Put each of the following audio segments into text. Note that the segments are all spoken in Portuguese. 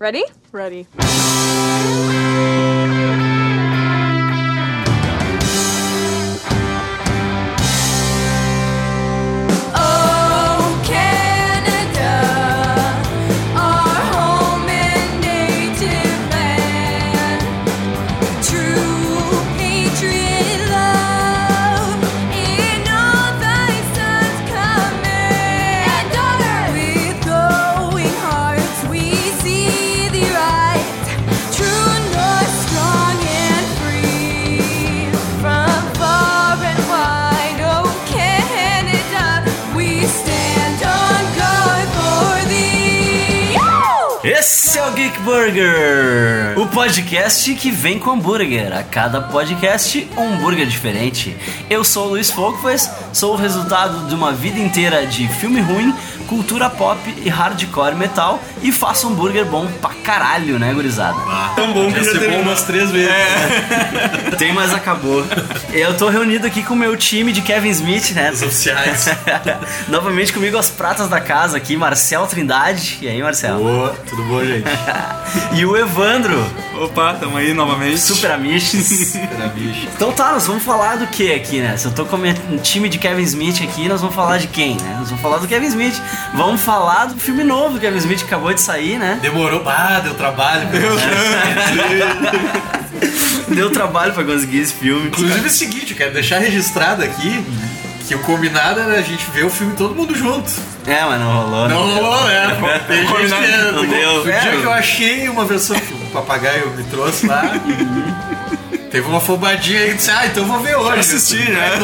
Ready? Ready. Burger, o podcast que vem com hambúrguer. A cada podcast, um hambúrguer diferente. Eu sou o Luiz Folkvas, sou o resultado de uma vida inteira de filme ruim, cultura pop e hardcore metal e faço hambúrguer bom pra caralho, né, gurizada? Tão bom que já teve bom umas três vezes. Tem, mas acabou. Eu tô reunido aqui com o meu time de Kevin Smith, né? Os oficiais. Novamente comigo as pratas da casa aqui, Marcel Trindade. E aí, Marcel? Boa, tudo bom, gente? E o Evandro, Opa, tamo aí novamente. super amiches. Então tá, nós vamos falar do que aqui, né? Se eu tô com um time de Kevin Smith aqui, nós vamos falar de quem, né? Nós vamos falar do Kevin Smith. Vamos falar do filme novo do Kevin Smith que acabou de sair, né? Demorou, ah, deu trabalho. Deu trabalho pra conseguir esse filme. Inclusive é o seguinte, eu quero deixar registrado aqui que o combinado era a gente ver o filme todo mundo junto. É, mas não rolou. né? Não rolou, né? Tem gente que... não deu. O dia É. que eu achei uma versão que o papagaio me trouxe lá, teve uma afobadinha aí que disse, ah, então eu vou ver hoje. assisti, Não né? é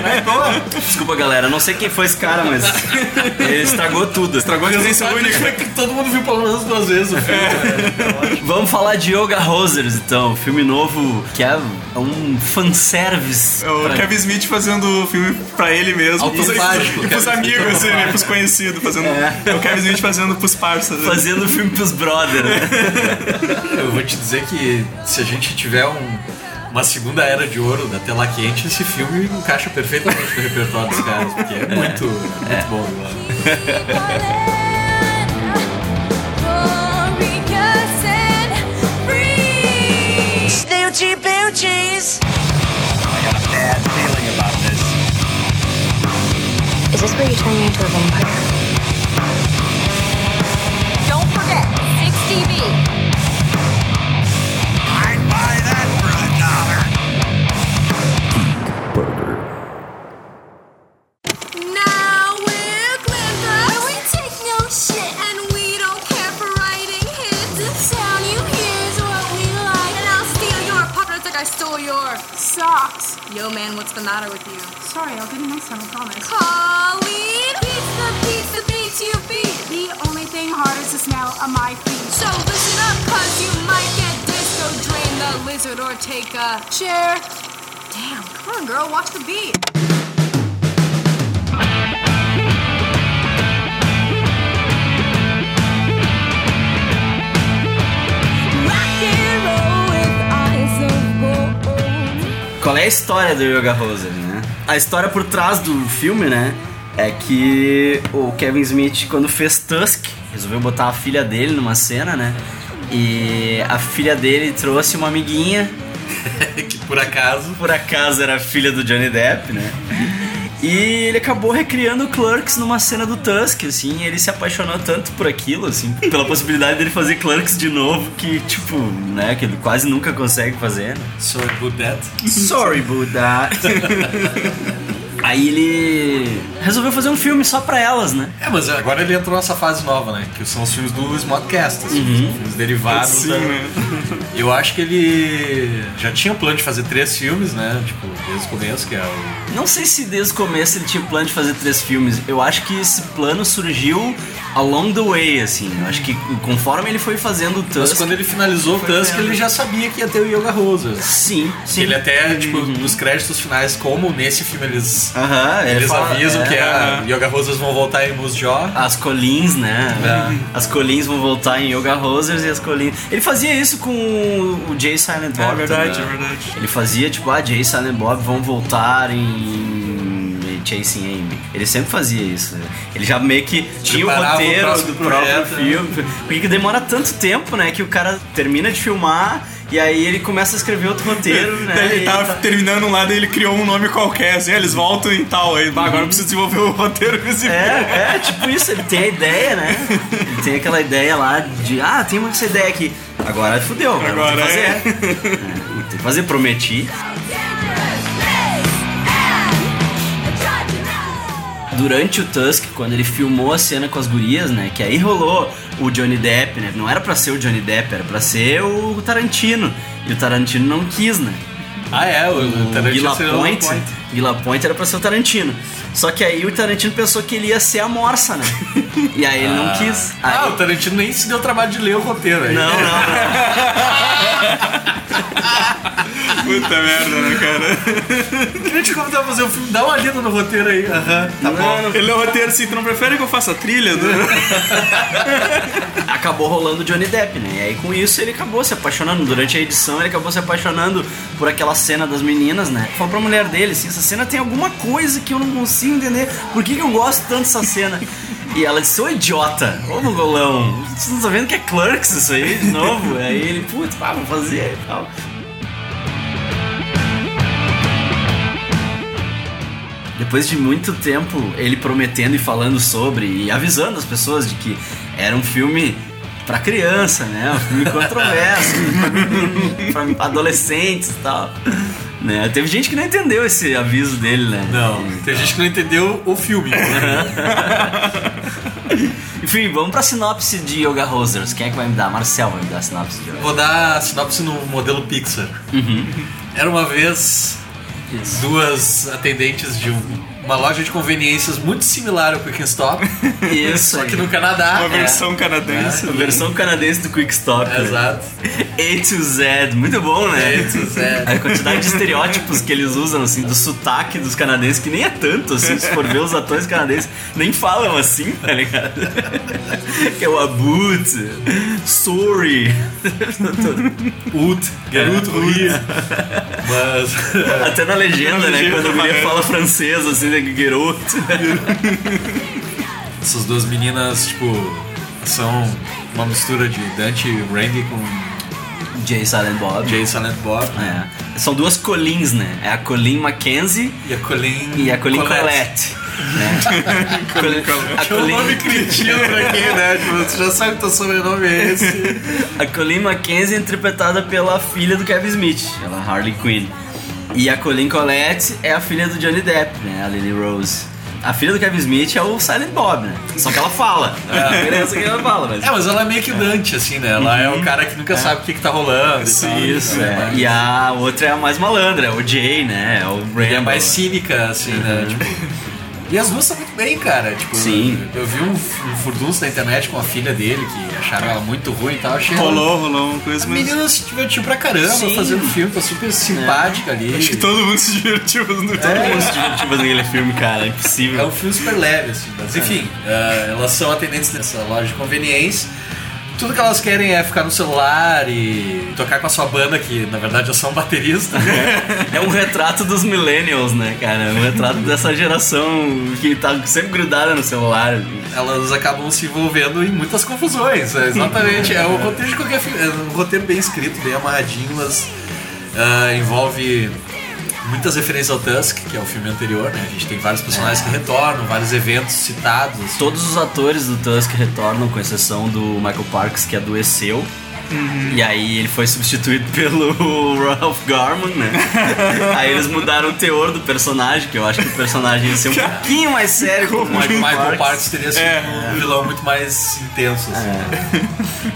não é toa. Desculpa, galera, eu não sei quem foi esse cara, mas ele estragou tudo. Estragou a Sabe única. que todo mundo viu pelo menos duas vezes o filme. né? Vamos falar de Yoga Rosers, então. Filme novo que é um fanservice. É o pra- Kevin Smith fazendo o filme pra ele mesmo. Automágico, E pros amigos, assim, né? Pros conhecidos. Fazendo, é. o Kevin Smith fazendo pros parceiros. né? Fazendo filme pros brother, né? Eu vou te dizer que se a gente tiver um- uma segunda era de ouro da tela quente, esse filme encaixa perfeitamente no repertório dos caras, porque é muito, muito bom. Lá. Glorious and free. Snoochie boochies. Is this where you turn me into a vampire? Don't forget, 6TV. Now pockets like I stole your socks. Yo, man, what's the matter with you? Sorry, I'll get it next time, I promise. Colleen! The beats beats you beat. The only thing hard is the smell of my feet. So listen up, cause you might get disco, drain the lizard, or take a chair. Damn, come on, girl, watch the beat. Qual é a história do Yoga Roser, né? A história por trás do filme, né? É que o Kevin Smith, quando fez Tusk, resolveu botar a filha dele numa cena, né? E a filha dele trouxe uma amiguinha, que por acaso por acaso era filha do Johnny Depp, né? E ele acabou recriando o Clerks numa cena do Tusk, assim, e ele se apaixonou tanto por aquilo, assim, pela possibilidade dele fazer Clerks de novo, que, tipo, né, que ele quase nunca consegue fazer, né? Sorry that. Sorry, Buddha. Aí ele resolveu fazer um filme só pra elas, né? É, mas agora ele entrou nessa fase nova, né? Que são os filmes do Smodcast, assim, os filmes derivados. Sim, da- né? Eu acho que ele já tinha plano de fazer três filmes, né? Tipo, desde o começo, que é o. Não sei se desde o começo ele tinha o plano de fazer três filmes. Eu acho que esse plano surgiu along the way, assim. Eu acho que conforme ele foi fazendo o Mas Tusk... quando ele finalizou o Tusk, ele já sabia que ia ter o Yoga Roses. Sim, sim. Ele até, tipo, nos créditos finais, como nesse filme eles, Aham, ele eles fala- avisam é, que a Yoga Roses vão voltar em Mus Jaw. As Collins, né? É. As Collins vão voltar em Yoga Rosers e as Collins. Ele fazia isso com o Jay Silent Bob. É verdade, também. é verdade. Ele fazia tipo, ah, Jay Silent Bob vão voltar em Chasing Amy. Ele sempre fazia isso. né? Ele já meio que tinha o Preparava o roteiro próximo do próprio projeto, né? filme. Porque que demora tanto tempo, né? Que o cara termina de filmar e aí ele começa a escrever outro roteiro, né? Daí ele tava tá- terminando um lado e ele criou um nome qualquer, assim, eles voltam e tal. Aí, agora eu preciso desenvolver o roteiro filme. É, é, tipo isso, ele tem a ideia, né? Ele tem aquela ideia lá de, ah, tem essa ideia aqui. Agora fudeu, agora, é. fazer. É, tem que fazer, prometi. Durante o Tusk, quando ele filmou a cena com as gurias, né? Que aí rolou o Johnny Depp, né? Não era pra ser o Johnny Depp, era pra ser o Tarantino. E o Tarantino não quis, né? Ah, é, o, O Tarantino Gila Point, Point. Gila Point era pra ser o Tarantino. Só que aí o Tarantino pensou que ele ia ser a morsa, né? E aí ele não quis. Aí, Ah, o Tarantino nem se deu o trabalho de ler o roteiro aí. não, não, não. Puta merda, né, cara? Queria te convidar a fazer o filme, dá uma lida no roteiro aí. Aham, tá bom. Ele é o roteiro assim, tu não prefere que eu faça a trilha? Do... Acabou rolando o Johnny Depp, né? E aí com isso ele acabou se apaixonando. Durante a edição ele acabou se apaixonando por aquela cena das meninas, né? Falou pra mulher dele assim: essa cena tem alguma coisa que eu não consigo entender. Por que, que eu gosto tanto dessa cena? E ela disse, ô idiota, ô mongolão, vocês não estão vendo que é Clerks isso aí de novo? aí ele, putz, pá, vou fazer e tal. Depois de muito tempo ele prometendo e falando sobre e avisando as pessoas de que era um filme pra criança, né? Um filme controverso, pra adolescentes e tal. Né? Teve gente que não entendeu esse aviso dele, né? Não, tem gente que não entendeu o filme. Enfim, vamos pra sinopse de Yoga Rosers. Quem é que vai me dar? Marcel vai me dar a sinopse de Yoga Vou dar a sinopse no modelo Pixar. Era uma vez duas atendentes de um- uma loja de conveniências muito similar ao Quick Stop, Isso, só que no Canadá. Uma versão canadense. A versão canadense do Quick Stop. É, exato. A to Z, muito bom, né? A to Z. A quantidade de estereótipos que eles usam, assim, do sotaque dos canadenses, que nem é tanto, assim, se for ver os atores canadenses, nem falam assim, tá ligado? que é o Abut, Sorry, Ut, garoto, rir. Mas. até na legenda, né? legenda Quando a mulher amarela. fala francês, assim, Garoto. Essas duas meninas, tipo, são uma mistura de Dante Randy com Jay Silent Bob. Jay Silent Bob É. São duas Colins, né? É a Colin Mackenzie e a Colleen. e a Colin Colette. né? Colin- a Que é um Colin- nome cretino pra quem, né? Tipo, você já sabe que teu sobrenome é esse. A Colleen Mackenzie é interpretada pela filha do Kevin Smith, ela é Harley Quinn. E a Colleen Collette é a filha do Johnny Depp, né? A Lily Rose. A filha do Kevin Smith é o Silent Bob, né? Só que ela fala. A diferença é que ela fala, mas... É, mas ela é meio que Dante, assim, né? Ela é o cara que nunca sabe o que, que tá rolando. e tal. Isso, é. Mas- E a outra é a mais malandra, é o Jay, né? É o E é mais cínica, assim, né? Tipo, e as duas estão muito bem, cara. Tipo, Sim. Eu vi um, um furdunço na internet com a filha dele, que acharam ela muito ruim e tal. Achei ela- Rolou, rolou uma coisa, A mas. menina se divertiu pra caramba Sim. fazendo filme, tá super simpática ali. Acho que todo mundo se divertiu fazendo Todo mundo se divertiu fazendo aquele filme, cara. É impossível. É um filme super leve, assim. Mas enfim, eh, elas são atendentes dessa loja de conveniência. Tudo que elas querem é ficar no celular e tocar com a sua banda, que na verdade eu sou um baterista. É um retrato dos millennials, né, cara? É um retrato dessa geração que tá sempre grudada no celular. elas acabam se envolvendo em muitas confusões. É exatamente. É o roteiro de qualquer filme. É um roteiro bem escrito, bem amarradinho, mas ah, envolve muitas referências ao Tusk, que é o filme anterior, né? A gente tem vários personagens que retornam, vários eventos citados. assim. Todos os atores do Tusk retornam, com exceção do Michael Parks, que adoeceu. E aí ele foi substituído pelo Ralph Garman, né? aí eles mudaram o teor do personagem, que eu acho que o personagem ia ser um pouquinho mais sério como o O Michael, Michael Parks. Parks teria sido um vilão muito mais intenso. assim.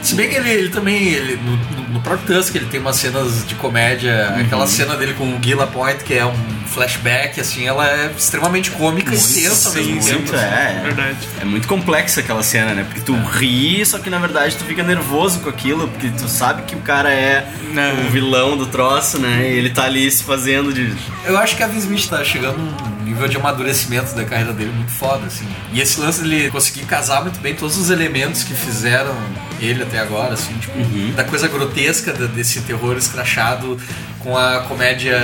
Se bem que ele, ele também, ele, no, no- no próprio Tusk, ele tem umas cenas de comédia. Aquela cena dele com o Gila Point, que é um flashback, assim, ela é extremamente cômica e intensa ao mesmo tempo. Muito, assim. é, Verdade. é muito complexa aquela cena, né? Porque tu ri, só que na verdade tu fica nervoso com aquilo, porque tu sabe que o cara é Não. o vilão do troço, né? E ele tá ali se fazendo de. Eu acho que a Vin Smith tá chegando nível de amadurecimento da carreira dele muito foda, assim. E esse lance dele conseguir casar muito bem todos os elementos que fizeram ele até agora, assim, tipo, da coisa grotesca desse terror escrachado com a comédia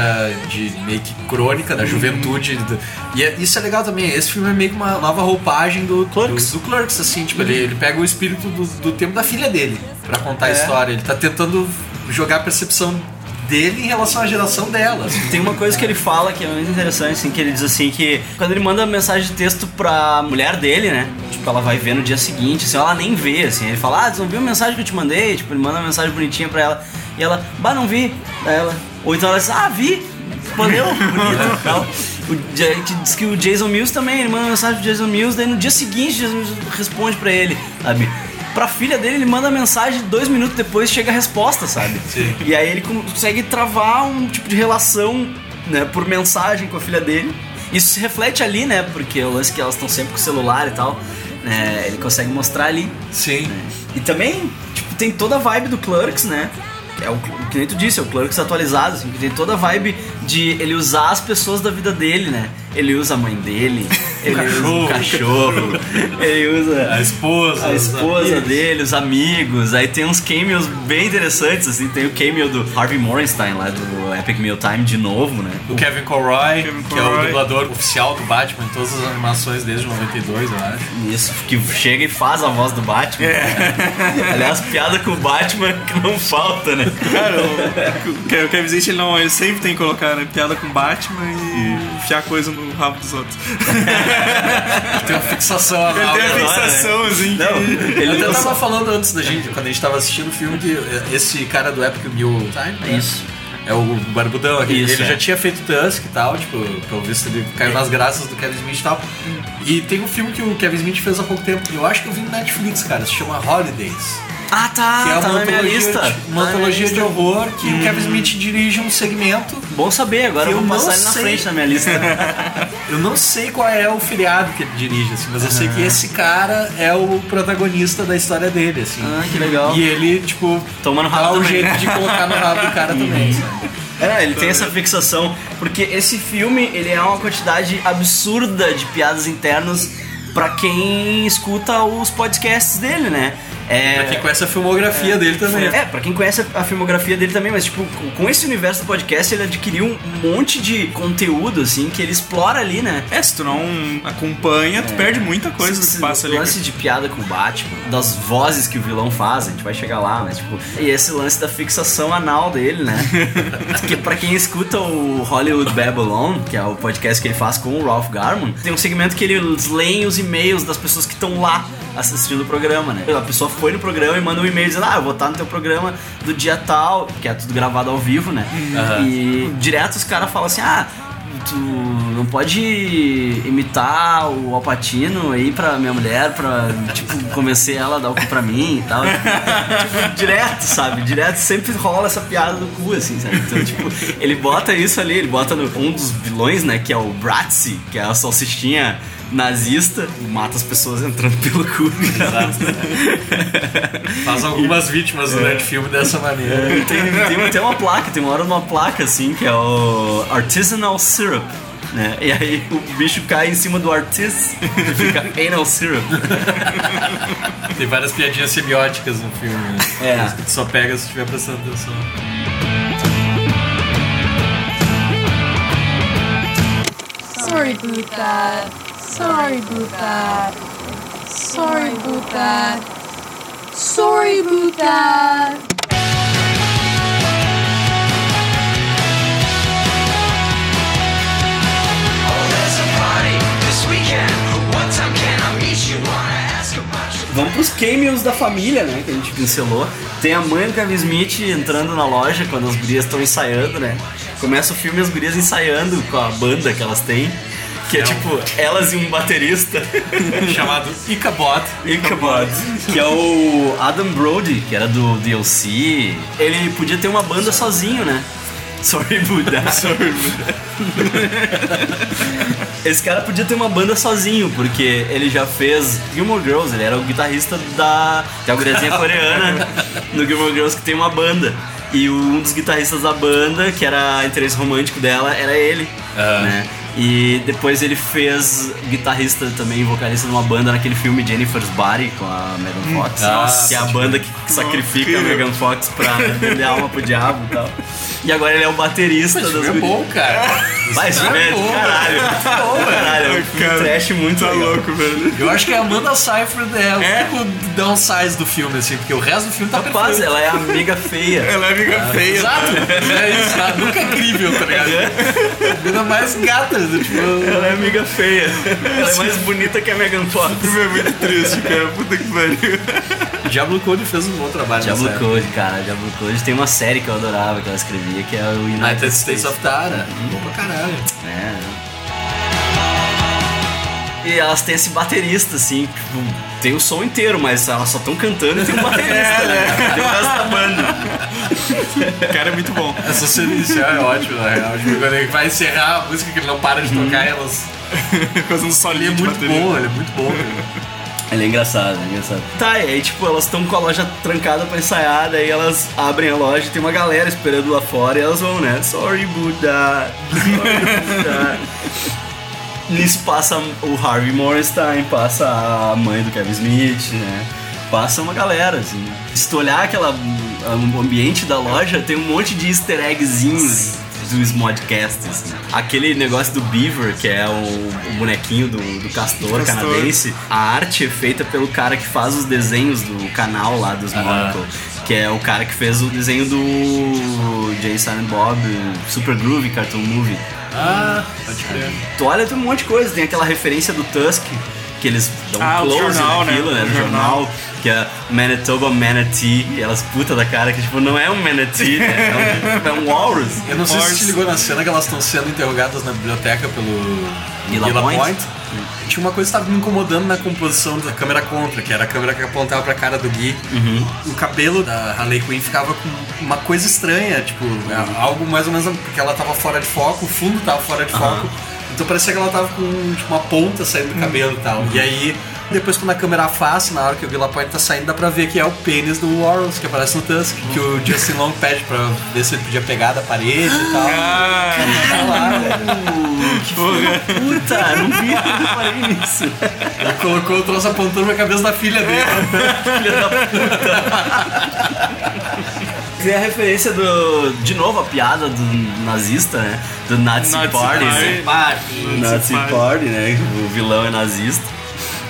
de meio que crônica da juventude. do- e é- isso é legal também. Esse filme é meio que uma nova roupagem do Clerks, do, do Clerks assim, tipo, ele, ele pega o espírito do, do tempo da filha dele pra contar a história. Ele tá tentando jogar a percepção dele em relação à geração dela. Tem uma coisa que ele fala que é muito interessante, assim, que ele diz assim que quando ele manda mensagem de texto pra mulher dele, né? Tipo, ela vai ver no dia seguinte, assim, ela nem vê, assim. Ele fala, ah, você não viu a mensagem que eu te mandei? Tipo, ele manda uma mensagem bonitinha pra ela. E ela, bah, não vi. Daí ela. Ou então ela diz, ah, vi. Respondeu, bonito. Tal. O, diz que o Jason Mills também, ele manda mensagem pro Jason Mills, daí no dia seguinte o Jason Mills responde pra ele, sabe? Pra filha dele, ele manda mensagem, dois minutos depois chega a resposta, sabe? Sim. E aí ele consegue travar um tipo de relação, né, por mensagem com a filha dele. Isso se reflete ali, né? Porque o lance que elas estão sempre com o celular e tal, né? Ele consegue mostrar ali. Sim. E também, tipo, tem toda a vibe do Clerks, né? É o que nem tu disse, é o Clerks atualizado, assim, que tem toda a vibe de ele usar as pessoas da vida dele, né? Ele usa a mãe dele, ele usa o cachorro, ele usa A esposa. a os esposa dele, os amigos. Aí tem uns cameos bem interessantes, assim. Tem o cameo do Harvey Morenstein lá do Epic Meal Time de novo, né? O Kevin Conroy, Kevin que é o dublador oficial do Batman em todas as animações desde 92, eu acho. Isso, que chega e faz a voz do Batman. Aliás, piada com o Batman que não falta, né? Cara, o, o Kevin Smith, ele, não, ele sempre tem que colocar né, piada com Batman e enfiar coisa no rabo dos outros. Tem uma fixação Ele anal. tem a né? fixação, assim, Não, ele até tava falando antes da gente, quando a gente tava assistindo o filme, que esse cara do Epic Meal Time, né? Isso. É o barbudão aqui. Isso, ele é. já tinha feito Tusk e tal, tipo, pelo visto ele caiu nas graças do Kevin Smith e tal. E tem um filme que o Kevin Smith fez há pouco tempo, eu acho que eu vi no Netflix, cara, se chama Holidays. Ah, tá, que é tá uma na minha antologia, lista. de, uma Tá antologia de horror que o Kevin Smith dirige um segmento. Bom saber, agora eu vou não passar ele na frente na minha lista. Eu não sei qual é o feriado que ele dirige, assim, mas eu sei que esse cara é o protagonista da história dele, assim. Ah, que legal. E ele, tipo, Toma no dá rabo um também. jeito de colocar no rabo do cara também, sabe? É, ele tem essa fixação, porque esse filme, ele é uma quantidade absurda de piadas internas pra quem escuta os podcasts dele, né? É, Pra quem conhece a filmografia dele também. É, pra quem conhece a filmografia dele também, mas tipo, com- esse universo do podcast, ele adquiriu um monte de conteúdo, assim, que ele explora ali, né? É, se tu não acompanha, tu perde muita coisa do que passa ali. lance de piada com o Batman, das vozes que o vilão faz, a gente vai chegar lá, mas tipo, e esse lance da fixação anal dele, né? que pra quem escuta o Hollywood Babylon, que é o podcast que ele faz com o Ralph Garman, tem um segmento que eles leem os e-mails das pessoas que estão lá assistindo o programa, né? A pessoa foi no programa e manda um e-mail dizendo: Ah, eu vou estar no teu programa do dia tal, que é tudo gravado ao vivo, né? E direto os caras falam assim: Ah, tu não pode imitar o Alpatino aí pra minha mulher pra, tipo, convencer ela a dar o cu pra mim e tal. tipo, direto, sabe? Direto sempre rola essa piada do cu, assim, sabe? Então, tipo, ele bota isso ali, ele bota no, um dos vilões, né, que é o Bratzi, que é a salsichinha nazista, mata as pessoas entrando pelo cu. Faz algumas vítimas durante o filme dessa maneira. tem, tem até uma placa, tem uma hora uma placa assim, que é o Artisanal Syrup. Né? E aí o bicho cai em cima do artist e fica anal syrup. Tem várias piadinhas semióticas no filme. né? É. Que tu só pega se estiver prestando atenção. Sorry that. Sorry about. Sorry about. Sorry about. Vamos pros cameos da família, né? Que a gente pincelou. Tem a mãe do Kevin Smith entrando na loja quando as gurias estão ensaiando, né? Começa o filme as gurias ensaiando com a banda que elas têm. Que é, É um- tipo, elas e um baterista. Chamado Ichabod. Ichabod, que é o Adam Brody, que era do DLC. Ele podia ter uma banda sozinho, né? Sorry, Buda. Sorry, Esse cara podia ter uma banda sozinho, porque ele já fez Gilmore Girls, ele era o guitarrista da. Tem a guriazinha coreana no Gilmore Girls que tem uma banda. E um dos guitarristas da banda, que era interesse romântico dela, era ele. Né? E depois ele fez guitarrista também, vocalista de uma banda naquele filme Jennifer's Body com a Megan Fox. Nossa, que é a banda que sacrifica a. Megan Fox pra vender alma pro diabo e tal. E agora ele é o baterista Esse das é bom, cara. Esse filme é bom, caralho. Bom, caralho. É um Cara, trash muito Tá legal. louco, velho. Eu acho que a Amanda Seyfried é o É? único downsize do filme, assim, porque o resto do filme tá Rapaz, perfeito. ela é amiga feia. Ela é amiga feia. Exato, é isso, tá? nunca é incrível, tá ligado? Ainda mais gata, tipo... Ela é amiga feia. Ela é mais bonita que a Megan Fox. O filme é muito triste, cara. Puta que pariu. Diablo Code fez um bom trabalho Diablo nessa Code, cara. Diablo Code tem uma série que eu adorava, que ela escrevia, que é o United, United States of Tara. Bom pra caralho. É. E elas têm esse baterista, assim, tipo, tem o som inteiro, mas elas só estão cantando e tem um baterista, né? Tem o resto da banda. O cara é muito bom. Essa cena inicial é ótima, na real. Tipo, quando ele vai encerrar a música que ele não para de tocar, elas... Fazendo Ele solinho é de muito bateria. bom, ele é muito bom, cara. Ele é engraçado, é engraçado. Tá, e aí, tipo, elas estão com a loja trancada pra ensaiar, daí elas abrem a loja tem uma galera esperando lá fora e elas vão, né? Sorry, Buddha. Sorry. Nisso passa o Harvey Morgenstein, passa a mãe do Kevin Smith, né? Passa uma galera, assim. Se tu olhar aquela, o ambiente da loja, tem um monte de easter eggzinhos dos modcasts. Assim. Aquele negócio do Beaver, que é o, o bonequinho do, do castor, Castor. canadense, a arte é feita pelo cara que faz os desenhos do canal lá dos Monaco. Que é o cara que fez o desenho do Jay Silent Bob, Super Groovy Cartoon Movie. Ah, pode crer. Tu olha, tem um monte de coisa. Tem aquela referência do Tusk, que eles dão Ah, um close jornal, né? naquilo, né? O No jornal. jornal, que é Manitoba Manatee. E elas puta da cara, que tipo, não é um manatee, né? É um, é um walrus. Eu não sei se você ligou na cena que elas estão sendo interrogadas na biblioteca pelo Lila Point. Tinha uma coisa que estava me incomodando na composição da câmera contra, que era a câmera que apontava pra cara do Gui. Uhum. O cabelo da Harley Quinn ficava com uma coisa estranha, tipo, é algo mais ou menos porque ela tava fora de foco, o fundo tava fora de foco. Então parecia que ela tava com tipo, uma ponta saindo do cabelo e tal. E aí, depois quando a câmera afasta, na hora que o Villa Point tá saindo, dá pra ver que é o pênis do Warren que aparece no Tusk. Que o Justin Long pede pra ver se ele podia pegar da parede e tal. Ah, Tá lá, velho. Que da puta, não vi, eu não reparei nisso. Ele colocou o troço apontando pra cabeça da filha dele. Filha da puta. Tem a referência do. De novo, a piada do nazista, né? Do Nazi, Nazi Party. Party. né? Nazi Party. Party, né? O vilão é nazista.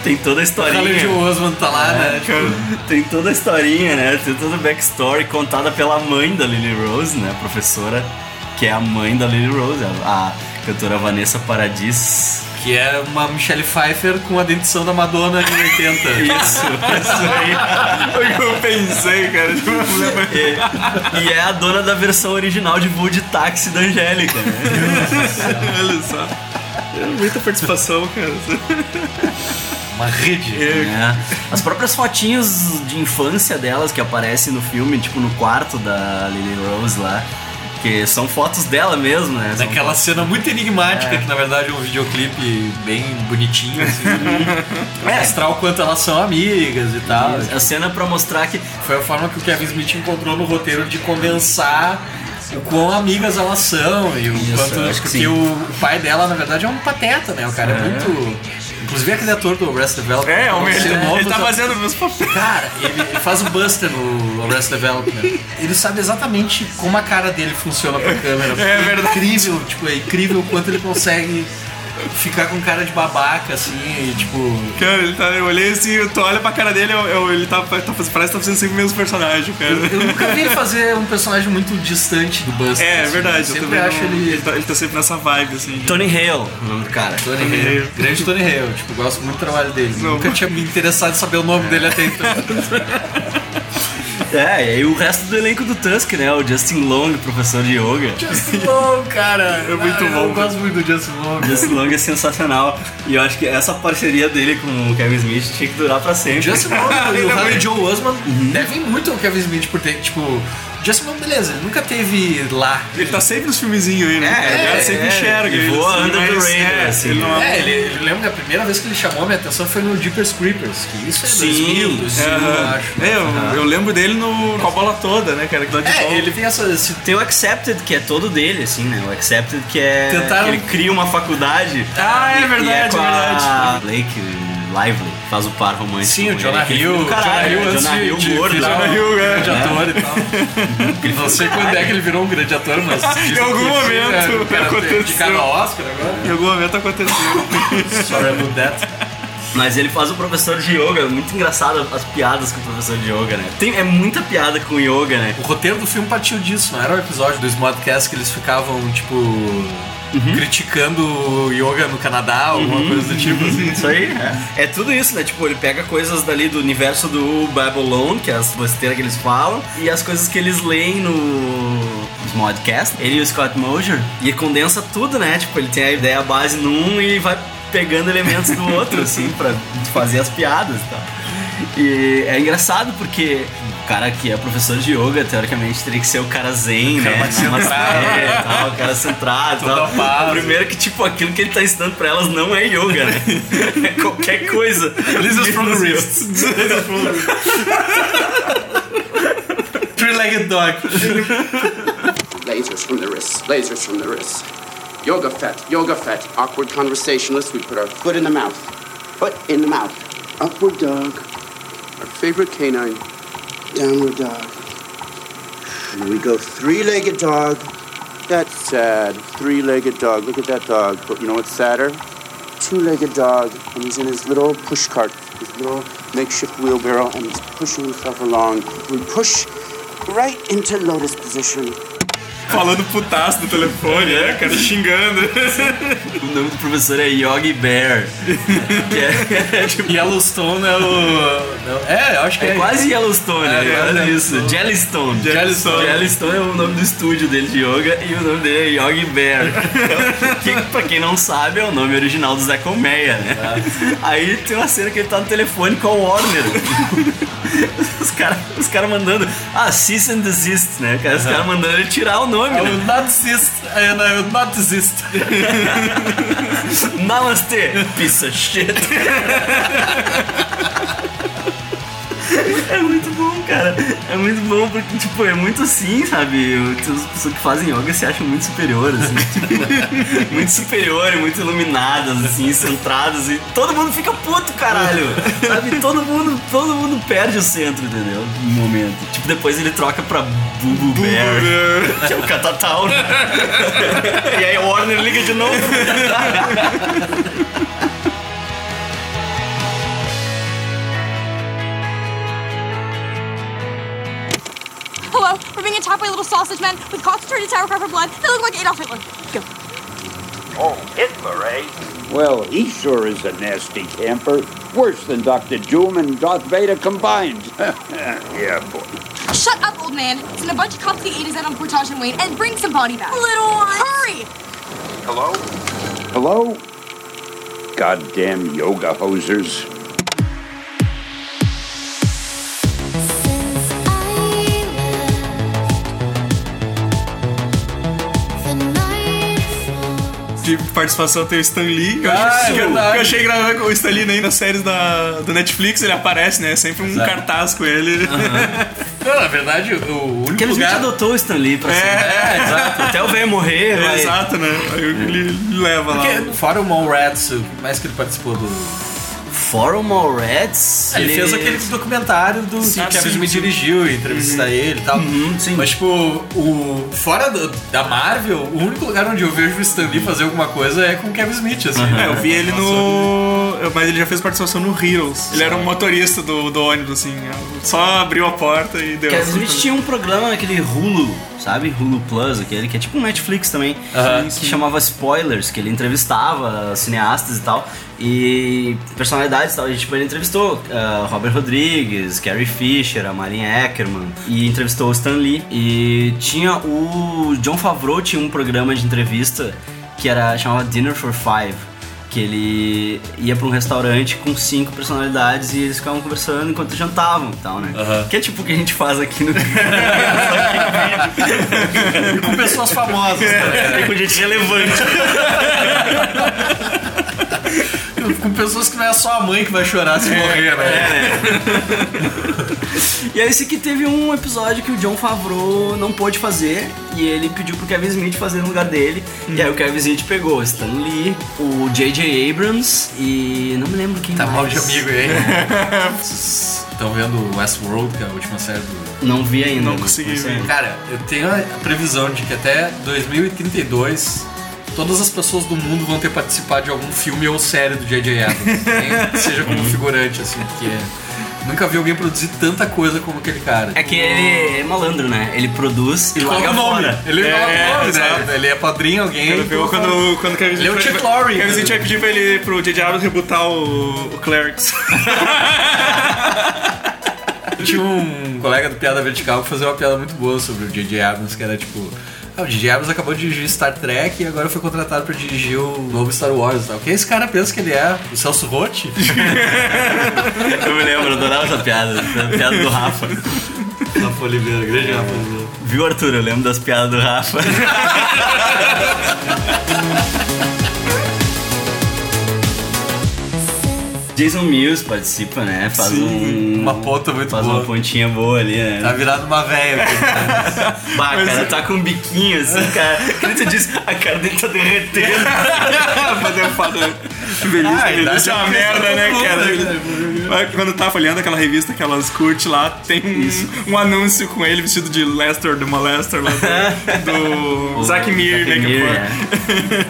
Tem toda a historinha. Harley Joe Osmond tá lá, né? Tipo, Tem toda a historinha, né? Tem toda a backstory contada pela mãe da Lily Rose, né? A professora, que é a mãe da Lily Rose, a, a cantora Vanessa Paradis. Que é uma Michelle Pfeiffer com a dentição da Madonna em 80. Isso, isso aí. Foi o que eu pensei, cara. Eu lembro- E, e é a dona da versão original de Voo de Táxi da Angélica, né? Olha só. Muita participação, cara. Uma rede. É. As próprias fotinhos de infância delas que aparecem no filme, tipo no quarto da Lily Rose lá, que são fotos dela mesmo, né? São Naquela cena muito enigmática, que na verdade é um videoclipe bem bonitinho, assim. pra mostrar o quanto elas são amigas e tal. A cena pra mostrar que Foi a forma que o Kevin Smith encontrou no roteiro de condensar o quão amigas elas são e o Isso, quanto. acho que porque o, o pai dela, na verdade, é um pateta, né? O cara é, muito. Inclusive aquele ator do Arrested Development. É, não homem, sei ele, o nome, ele tá mas- fazendo meus papéis. Cara, ele, ele faz o Buster no Arrested Development. Ele sabe exatamente como a cara dele funciona pra câmera. É verdade. incrível, tipo, é incrível o quanto ele consegue ficar com cara de babaca, assim, e tipo. Cara, ele tá, eu olhei assim, tu olha pra cara dele, eu, eu- ele tá, tá, parece que tá fazendo sempre o mesmo personagem, cara. Eu nunca vi ele fazer um personagem muito distante do Buster. É, é assim. verdade, Eu eu sempre também acho não- ele. ele, tá, ele tá sempre nessa vibe, assim. de- Tony Hale, o nome do cara. Tony Tony Hale. Hale. Grande Tony Hale, tipo, gosto muito do trabalho dele. Não. Nunca tinha me interessado em saber o nome dele até então. É, e aí o resto do elenco do Tusk, né? O Justin Long, professor de yoga. Justin Long, cara. É muito Ah, bom, Eu gosto muito do Justin Long. Justin Long é sensacional. E eu acho que essa parceria dele com o Kevin Smith tinha que durar pra sempre. Justin Long e o Harry. Joe Osman devem muito ao Kevin Smith por ter, tipo. Justin Long, beleza, ele nunca teve lá. Ele tá sempre nos filmezinhos aí, né? É, o cara é, sempre é, enxerga. ele voa assim, under the radar, é, assim. ele não É, ele, eu lembro que a primeira vez que ele chamou a minha atenção foi no Jeepers Creepers, que isso é Sim, 2000, 2000 eu Aham. acho. É, eu, eu lembro dele no, com a bola toda, né, cara? Que dá de É, ele tem essa. Esse... Tem o Accepted, que é todo dele, assim, né? O Accepted que é. Tentaram- que ele cria uma faculdade. Ah, é verdade, é verdade. A Blake Lively, faz o par romântico. Sim, o Jonah. Hill. Caralho, Jonah Hill né? antes Jonah de, Hill gordo. Jonah um Hill, grande é. ator e tal. Não sei quando é que ele virou um grande ator, mas. dizem algum momento é, cara aconteceu. De cada Oscar agora. Em algum momento aconteceu. Sorry about that. Mas ele faz o professor de yoga, muito engraçado as piadas com o professor de yoga, né? Tem, é muita piada com yoga, né? O roteiro do filme partiu disso, não era o episódio do Smodcast que eles ficavam, tipo. Criticando o yoga no Canadá, alguma coisa do tipo assim. Isso aí, é. É tudo isso, né? Tipo, ele pega coisas dali do universo do Babylon, que é as besteiras que eles falam, e as coisas que eles leem no Smodcast, ele e o Scott Mosier, e condensa tudo, né? Tipo, ele tem a ideia base num e vai pegando elementos do outro, assim, pra fazer as piadas e tal. E é engraçado porque o cara que é professor de yoga, teoricamente, teria que ser o cara zen, né? mais Namastê centrado. e tal, o cara centrado e Toda tal. a paz. Primeiro que, tipo, aquilo que ele tá ensinando pra elas não é yoga, né? É qualquer coisa. Lizards from the Menos wrist. Three-legged dog. Lasers from the wrists, lasers from the wrists. Yoga fat, yoga fat. Awkward conversationalists, we put our foot in the mouth. Foot in the mouth. Upward dog. Favorite canine. Downward dog. And we go three-legged dog. That's sad. Three-legged dog. Look at that dog. But you know what's sadder? Two-legged dog, and he's in his little push cart, his little makeshift wheelbarrow, and he's pushing himself along. We push right into lotus position. Falando putaço no telefone, né, cara? Xingando. O nome do professor é Yogi Bear. que é, é tipo, Yellowstone é o. É, eu acho que é. é quase Yellowstone, É, é, quase é, isso. Jellystone. Jellystone. Jellystone é o nome do estúdio dele de yoga e o nome dele é Yogi Bear. que, pra quem não sabe, é o nome original do Zé Colmeia, né? Aí tem uma cena que ele tá no telefone com o Warner. Os caras os cara mandando, ah, cease and desist, né? Os caras mandando ele tirar o nome, I will not desist and I will not desist. Namaste, piece of shit. É muito bom, cara. É muito bom porque, tipo, é muito assim, sabe? As pessoas que fazem yoga se acham muito superiores, assim. tipo, muito superiores, muito iluminadas, assim, centradas. E todo mundo fica puto, caralho. Sabe? Todo mundo, todo mundo perde o centro, entendeu? No momento. Tipo, depois ele troca pra Bubu Bear, que é o Catatal, né? E aí o Warner liga de novo. Hello, we're being attacked by little sausage men with concentrated sauerkraut for blood. They look like Adolf Hitler. Go. Oh, Hitler, eh? Well, he sure is a nasty camper. Worse than Dr. Doom and Darth Vader combined. yeah, boy. Shut up, old man. Send a bunch of cops to the A to Z on Portage and Wayne and bring some body bags. Little one. Hurry! Hello? Hello? Goddamn yoga hosers. De participação tem o Stan Lee. que Eu, Ah, achei, é que eu- eu achei engraçado que o Stan Lee nem nas séries da, do Netflix ele aparece, né? Sempre um cartaz com ele. Não, na verdade, o único Porque eles lugar. adotou o Stan Lee pra sempre. É, exato. Até o velho morrer, vai. Exato, né? Aí ele leva lá. Porque, fora o Mallrats, o que mais que ele participou do. Fora o Mallrats, Ele, fez aquele documentário do que Ah, o Kevin sim, Smith sim. dirigiu, entrevistar ele e tal. sim. Mas, tipo, o, fora do- da Marvel, o único lugar onde eu vejo o Stan Lee fazer alguma coisa é com o Kevin Smith, assim. É, eu vi ele no. Mas ele já fez participação no Heroes. Ele era um motorista do, do ônibus, assim. Só abriu a porta e deu. Kevin Smith tinha um programa naquele Hulu, sabe? Hulu Plus, aquele que é tipo um Netflix também, Aham. que chamava Spoilers, que ele entrevistava cineastas e tal, e personalidades e tal. E, tipo, ele entrevistou ah, Robert Rodrigues, Carrie Fisher, a Marlene Ackerman, e entrevistou o Stan Lee. E tinha o John Favreau tinha um programa de entrevista que era chamava Dinner for Five. Que ele ia pra um restaurante com cinco personalidades e eles ficavam conversando enquanto jantavam e tal, né? Aham. Que é tipo o que a gente faz aqui no. E com pessoas famosas, tá ligado? E com gente relevante. Com pessoas que não é só a mãe que vai chorar se morrer, né? E aí esse aqui teve um episódio que o John Favreau não pôde fazer e ele pediu pro Kevin Smith fazer no lugar dele. E aí o Kevin Smith pegou o Stan Lee, o J.J. Abrams e não me lembro quem Tá mais. mal de amigo aí. Estão vendo Westworld, que é a última série do. Não vi ainda. Não consegui ver. Cara, eu tenho a previsão de que até 2032 todas as pessoas do mundo vão ter participado de algum filme ou série do J.J. Abrams. nem que seja como figurante, assim, porque nunca vi alguém produzir tanta coisa como aquele cara. É que ele é malandro, né? Ele produz e Qual é larga o nome? fora. Ele É, é, nome, né? Ele é padrinho alguém. Quero ver quando, quando o Kevin Ele é o vai- Lorre. Kevin Smith vai pedir pra ele, pro J.J. Abrams rebutar o, o Clerics. Tinha um colega do Piada Vertical que fazia uma piada muito boa sobre o J.J. Abrams, que era tipo. Ah, o J.J. Abrams acabou de dirigir Star Trek e agora foi contratado pra dirigir o novo Star Wars e tal. Quem esse cara pensa que ele é? O Celso Rotti? Eu me lembro, eu adorava essa piada. Essa piada do Rafa. Rafa Oliveira, grande Rafa Oliveira. Viu, Arthur? Eu lembro das piadas do Rafa. Jason Mills participa, né? Faz um. Uma ponta muito Faz boa. uma pontinha boa ali, né? Tá virado uma velha. aqui, né? Bah, cara, tá com um biquinho assim, cara. Que tu disse, a cara dele tá derretendo. Fazer foto. Velhice, Ah, velhice é uma merda, é né, cara? né? Mas Quando eu tava folheando aquela revista que elas curtem lá, tem um, um anúncio com ele vestido de Lester, do Molester lá do, do Zack Mir, né? Mir,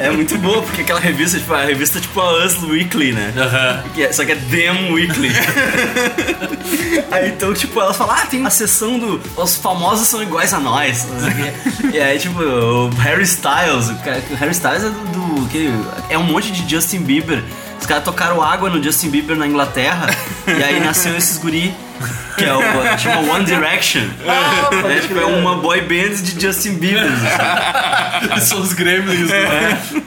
é. É muito boa, porque aquela revista, tipo, a revista é tipo a Us Weekly, né? Aham. Que é- Só que é Them Weekly. aí então, tipo, elas falam, ah, tem uma sessão do. Os famosos são iguais a nós. e aí, tipo, o Harry Styles, o, Harry Styles é do. do- que, é um monte de Justin Bieber. Os caras tocaram água no Justin Bieber na Inglaterra. e aí nasceu esses guri. Que é o. Chama One Direction. é, tipo, é uma boy band de Justin Bieber. assim. São os gremlins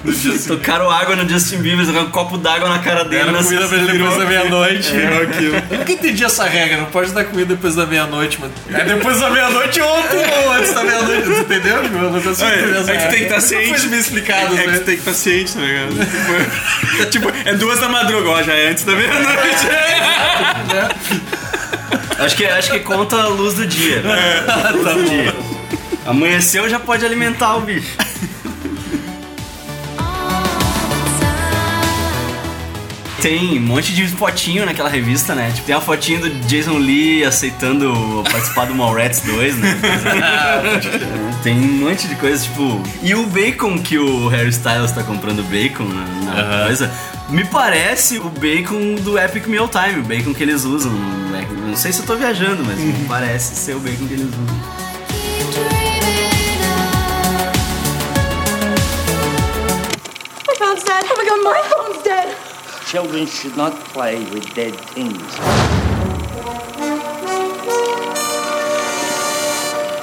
do Justin. Tocaram água no Justin Bieber, jogaram um copo d'água na cara dele. Era nas- comida pra ele depois da meia-noite. Virou aquilo. Eu nunca entendi essa regra, não pode dar comida depois da meia-noite, mano. É depois da meia-noite ontem ou antes da meia-noite, entendeu? Tipo, Eu não consigo entender essa É, é que tem que estar regra. ciente. Foi me explicado, É que né? tem que estar ciente, tá ligado? Tipo, é, tipo, é duas da madruga, ó, já é antes da meia-noite. Acho que, acho que conta a luz do dia. Tá Luz do dia. Amanheceu já pode alimentar o bicho. Tem um monte de fotinho naquela revista, né? Tipo, tem a fotinho do Jason Lee aceitando participar do Mallrats 2, né? tem um monte de coisa, tipo. E o bacon que o Harry Styles tá comprando bacon na, na coisa. Me parece o bacon do Epic Meal Time, o bacon que eles usam. né? Não sei se eu tô viajando, mas me parece ser o bacon que eles usam. My phone's dead. Oh my god, my phone's dead. Children should not play with dead things.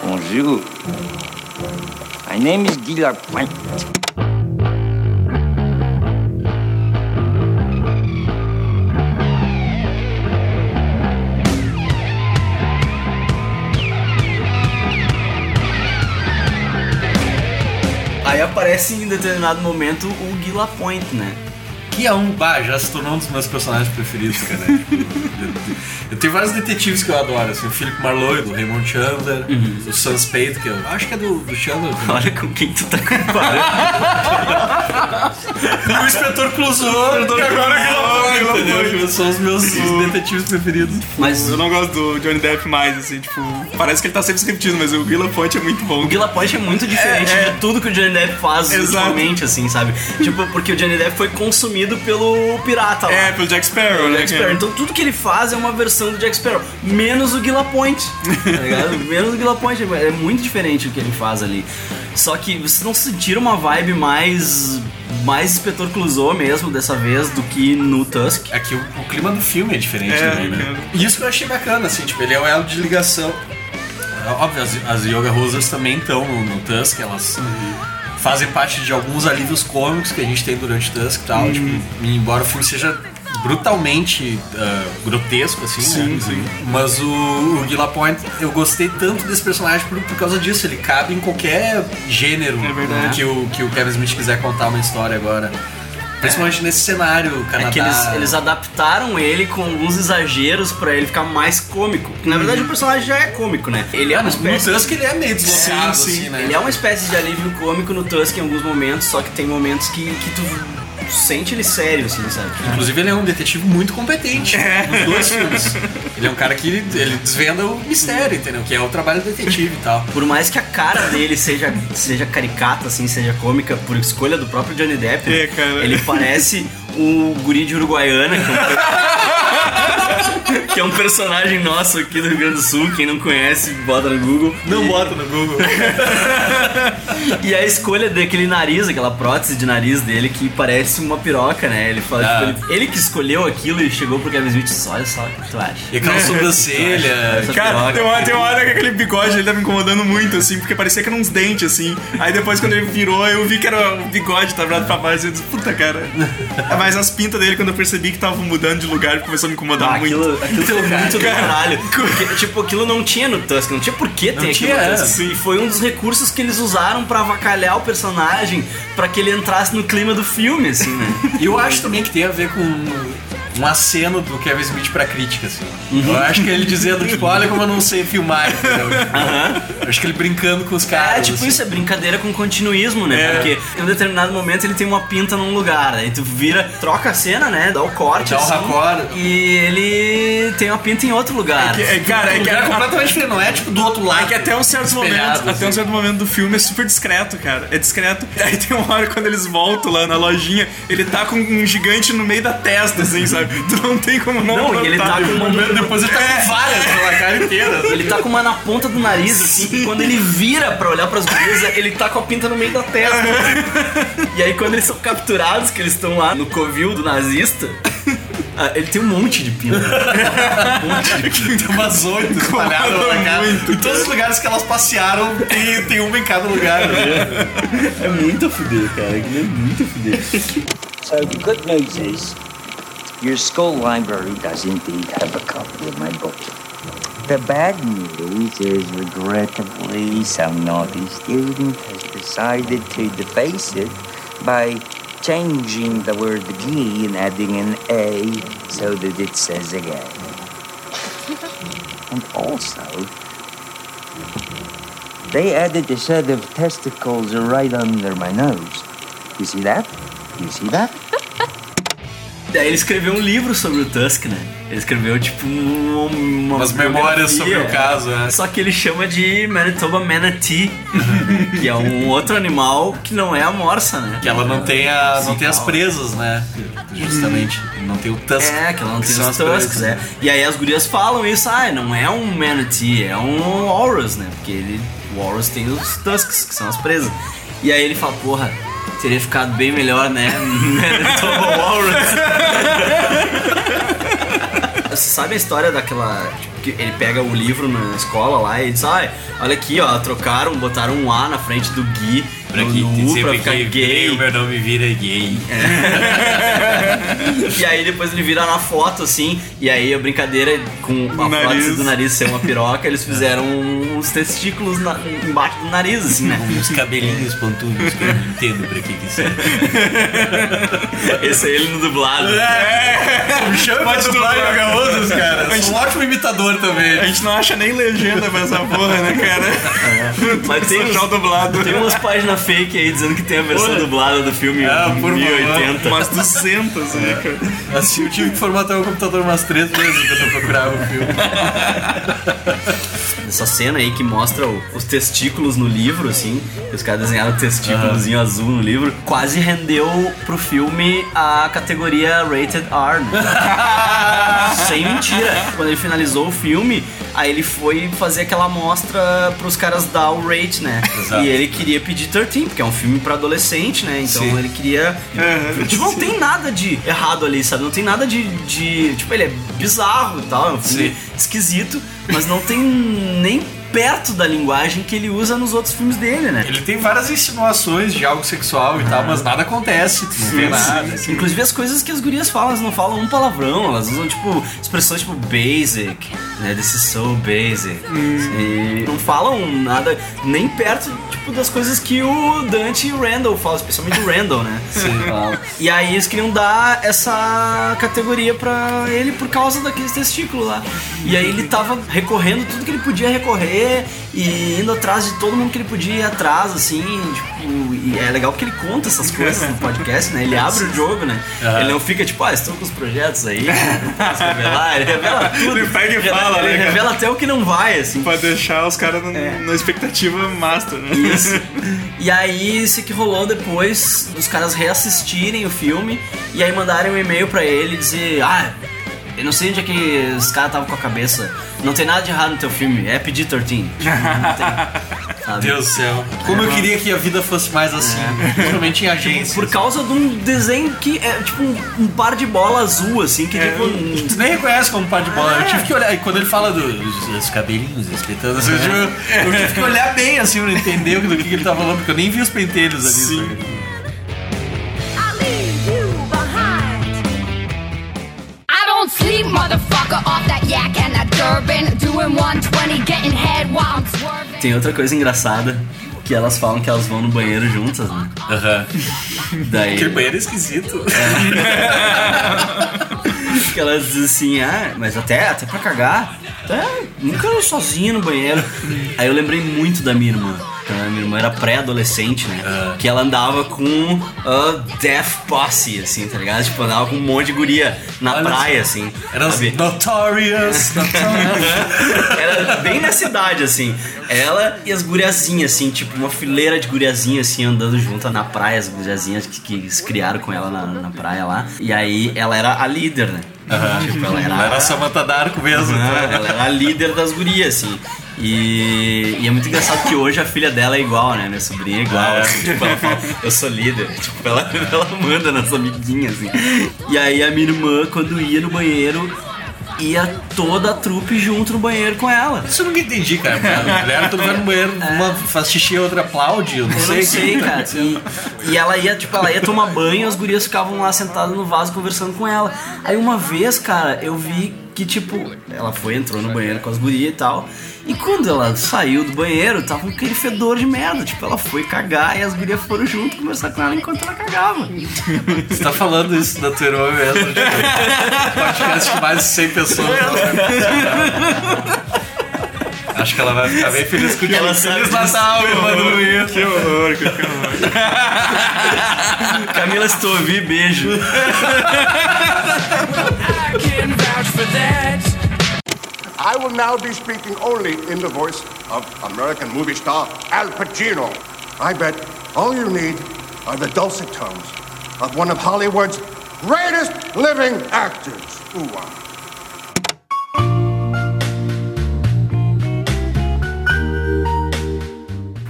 Bonjour. My name is Guy Lapointe. Aí aparece em determinado momento o Guy Lapointe, né? Que é um. Bah, já se tornou um dos meus personagens preferidos, cara. Tipo, eu, eu tenho vários detetives que eu adoro, assim, o Philip Marlowe, do Raymond Chandler, o Sam Spade, que eu acho que é do, do Chandler. também. Olha com quem tu tá comparando. O Inspetor Clouseau, que agora é Guilherme, entendeu? São os meus detetives preferidos. Mas Eu não gosto do Johnny Depp mais, assim, tipo, parece que ele tá sempre se repetindo, mas o Guila Ponte é muito bom. o Guy Lapointe é muito diferente É, é. de tudo que o Johnny Depp faz Exato. ultimamente, assim, sabe? Tipo, porque o Johnny Depp foi consumido pelo pirata lá. É, pelo Jack Sparrow, né? Jack Sparrow. Então tudo que ele faz é uma versão do Jack Sparrow, menos o Guy Lapointe, tá ligado? menos o Guy Lapointe, é muito diferente o que ele faz ali. Só que vocês não sentiram uma vibe mais mais Inspetor Clouseau mesmo dessa vez do que no Tusk? É que o, o clima do filme é diferente É, também, né? E isso que eu achei bacana, assim, tipo, ele é o elo de ligação. É Óbvio, as, as Yoga Rosas também estão no, no Tusk, elas fazem parte de alguns alívios cômicos que a gente tem durante Tusk e tal. Tipo, e embora o filme seja brutalmente ah, grotesco, assim, Sim, né? sim. Mas o, o Guy Lapointe, eu gostei tanto desse personagem por, por causa disso. Ele cabe em qualquer gênero É verdade. que, o, que o Kevin Smith quiser contar uma história agora. Principalmente nesse cenário, Canadá. É que eles, eles adaptaram ele com alguns exageros pra ele ficar mais cômico. Na verdade o personagem já é cômico, né? Ele é uma No espécie. Tusk ele é meio deslocado, Sim, sim. assim, né? Ele é uma espécie de alívio cômico no Tusk em alguns momentos, só que tem momentos que, que tu sente ele sério, assim, sabe? Inclusive, ele é um detetive muito competente nos dois filmes. Ele é um cara que ele desvenda o mistério, entendeu? Que é o trabalho do detetive e tal. Por mais que a cara dele seja, seja caricata, assim, seja cômica, por escolha do próprio Johnny Depp, É, cara. ele parece o guri de Uruguaiana, que é, um, que é um personagem nosso aqui do Rio Grande do Sul. Quem não conhece, bota no Google. Não bota no Google. E a escolha daquele nariz, aquela prótese de nariz dele que parece uma piroca, né? Ele fala, Ah. tipo, ele, ele que escolheu aquilo e chegou pro Kevin Smith e disse, olha só o que tu acha. E aquela sobrancelha. Cara, piroca. tem uma, tem uma hora que aquele bigode ele tava me incomodando muito, assim, porque parecia que eram uns dentes, assim. Aí depois, quando ele virou, eu vi que era o bigode, tava virado pra baixo. E eu disse, puta, cara. Mas as pintas dele, quando eu percebi que tava mudando de lugar, começou a me incomodar Ah, muito. aquilo, aquilo foi muito do Cara, caralho. Porque, tipo, aquilo não tinha no Tusk, não tinha por que ter Não aquilo tinha, no Tusk. sim. E foi um dos recursos que eles usaram pra avacalhar o personagem, pra que ele entrasse no clima do filme, assim, né? E eu acho também que tem a ver com um aceno do Kevin Smith pra crítica, assim. Eu acho que ele dizendo, tipo, olha como eu não sei filmar, entendeu? Eu acho que ele brincando com os caras. É, tipo assim. isso, é brincadeira com continuismo, né? É. Porque em um determinado momento ele tem uma pinta num lugar, aí tu vira, troca a cena, né? Dá o corte, Dá o assim, raccord. E ele tem uma pinta em outro lugar. Que- é, cara, é que lugar a- completamente diferente, não é tipo do outro lado. É que até um certo momento, até assim. um certo momento do filme é super discreto, cara. É discreto. Aí tem uma hora quando eles voltam lá na lojinha, ele tá com um gigante no meio da testa, assim, sabe? Tu não tem como não Não, e ele tá com uma- Depois ele tá com várias pela cara inteira. Ele tá com uma na ponta do nariz, assim, e quando ele vira pra olhar pras gurias, ele tá com a pinta no meio da testa. E aí quando eles são capturados, que eles estão lá no covil do nazista, ah, ele tem um monte de pinta. Um monte de pinta. Tem umas oito espalhadas na cara. Em todos os lugares que elas passearam, tem, tem uma em cada lugar. né? É muito a fuder, cara. É muito a fuder. So the good news is, your school library does indeed have a copy of my book. The bad news is, regrettably, some naughty student has decided to deface it by changing the word G and adding an A so that it says again. and also, they added a set of testicles right under my nose. You see that? You see that? Daí ele escreveu um livro sobre o Tusk, né? Ele escreveu, tipo, um- uma Umas memórias sobre o caso, né? Só que ele chama de Manitoba Manatee, que é um outro animal que não é a morsa, né? Que ela não tem, a, não tem as presas, né? Justamente. Não tem o tusk. É, que ela não que tem os tusks, é. E aí as gurias falam isso, ah, não é um manatee, é um walrus, né? Porque ele, o walrus tem os tusks, que são as presas. E aí ele fala, porra, teria ficado bem melhor, né? Você sabe a história daquela... tipo, ele pega o livro na escola lá e diz, ah, olha aqui, ó, trocaram, botaram um A na frente do Gui, Pra que no sempre ficar que gay. o meu nome vira gay. E aí depois ele vira na foto, assim, e aí a brincadeira com a prótese do nariz ser uma piroca, eles fizeram uns testículos na- embaixo do nariz, assim, né? Uns cabelinhos pontudos que eu não entendo pra que que serve. Esse é ele no dublado. Me chama pra Pode dublar dublar. vagabundos, cara. Eu sou um ótimo imitador também. A gente não acha nem legenda pra essa porra, né, cara? Mas tem, o uns, dublado. tem umas páginas fake aí dizendo que tem a versão Olha. dublada do filme Ah, favor. 1080. Umas 200, né, cara? Assim, eu tive que formatar o computador umas três vezes enquanto eu procurava o filme. Essa cena aí que mostra o- os testículos no livro, assim, os caras desenharam o testículozinho azul no livro, quase rendeu pro filme a categoria Rated R. Né? Sem mentira. Quando ele finalizou o filme, aí ele foi fazer aquela amostra pros caras dar o rate, né? Exato. E ele queria pedir 13, porque é um filme pra adolescente, né? Então Sim. ele queria. Uhum, tipo, não sim. tem nada de errado ali, sabe? Não tem nada de. de- tipo, ele é bizarro e tal, é um filme Sim. esquisito, mas não tem nem perto da linguagem que ele usa nos outros filmes dele, né? Ele tem várias insinuações de algo sexual e tal, mas nada acontece, tu não vê nada. Sim. Inclusive as coisas que as gurias falam, elas não falam um palavrão, elas usam tipo expressões tipo basic, né? This is so basic. E não falam nada nem perto tipo das coisas que o Dante e o Randall falam, especialmente o Randall, né? Sim. E aí eles queriam dar essa categoria pra ele por causa daqueles testículos lá. E aí ele tava recorrendo tudo que ele podia recorrer e indo atrás de todo mundo que ele podia ir atrás, assim, tipo, e é legal porque ele conta essas coisas no podcast, né? Ele abre o jogo, né? Aham. Ele não fica tipo, ah, estou com os projetos aí, revelar, ele revela tudo. Ele pega e Revela- fala, né, Ele revela até o que não vai, assim. Pra deixar os caras na expectativa master, né? Isso. E aí, isso que rolou depois dos caras reassistirem o filme e aí mandarem um e-mail pra ele dizer: Ah, eu não sei onde é que os caras estavam com a cabeça. Não tem nada de errado no teu filme, é PG-13. Tipo, não tem. Sabe? Deus do céu. Como eu queria que a vida fosse mais assim, principalmente em agências. Por causa de um desenho que é tipo um, um par de bola azul, assim, que tipo. Tu nem reconhece como par de bola. Eu tive que olhar. E quando ele fala dos dos cabelinhos espetando, assim, eu, tive, eu tive que olhar bem assim pra entender do que, que ele tá falando, porque eu nem vi os pentelhos ali. Sim. I Tem outra coisa engraçada. Que elas falam que elas vão no banheiro juntas, né? Aham. Daí. Aquele banheiro é esquisito. que elas dizem assim, ah, mas até, até pra cagar, até, nunca eu sozinho no banheiro. Aí eu lembrei muito da minha irmã. Então, minha irmã era pré-adolescente, né? Que ela andava com a Death Posse, assim, tá ligado? Tipo, andava com um monte de guria na Olha praia, assim. Era sabe? Notorious, Notorious. Era bem na cidade, assim. Ela e as guriazinhas, assim, tipo, uma fileira de guriazinhas, assim, andando junto na praia, as guriazinhas que, que se criaram com ela na, na praia lá. E aí ela era a líder, né? Tipo, ela era. Ela era a Samantha Darko mesmo. Ah, ela era a líder das gurias, assim. E, e é muito engraçado que hoje a filha dela é igual, né? Minha sobrinha é igual. assim, tipo, ela fala, eu sou líder. Tipo, ela, ela manda nas amiguinhas, assim. E aí a minha irmã, quando ia no banheiro, ia toda a trupe junto no banheiro com ela. Isso eu nunca entendi, cara. A mulher, tu vai no banheiro, uma faz xixi, a outra aplaude, eu não Eu sei. não sei, cara. E, e ela ia, tipo, ela ia tomar banho e as gurias ficavam lá sentadas no vaso conversando com ela. Aí uma vez, cara, eu vi que, tipo, ela foi, entrou no banheiro com as gurias e tal. E quando ela saiu do banheiro, tava com aquele fedor de merda. Tipo, ela foi cagar e as gurias foram junto conversar com ela enquanto ela cagava. Você tá falando isso da tua irmã mesmo? Tipo, podcast de mais de 100 pessoas. Acho que ela vai ficar bem feliz. Ela sabe Feliz. Natal, irmã do Luiz. Que horror, que horror. Camila, se tu ouvir, beijo. I will now be speaking only in the voice of American movie star Al Pacino. I bet all you need are the dulcet tones of one of Hollywood's greatest living actors. Ooh-ah.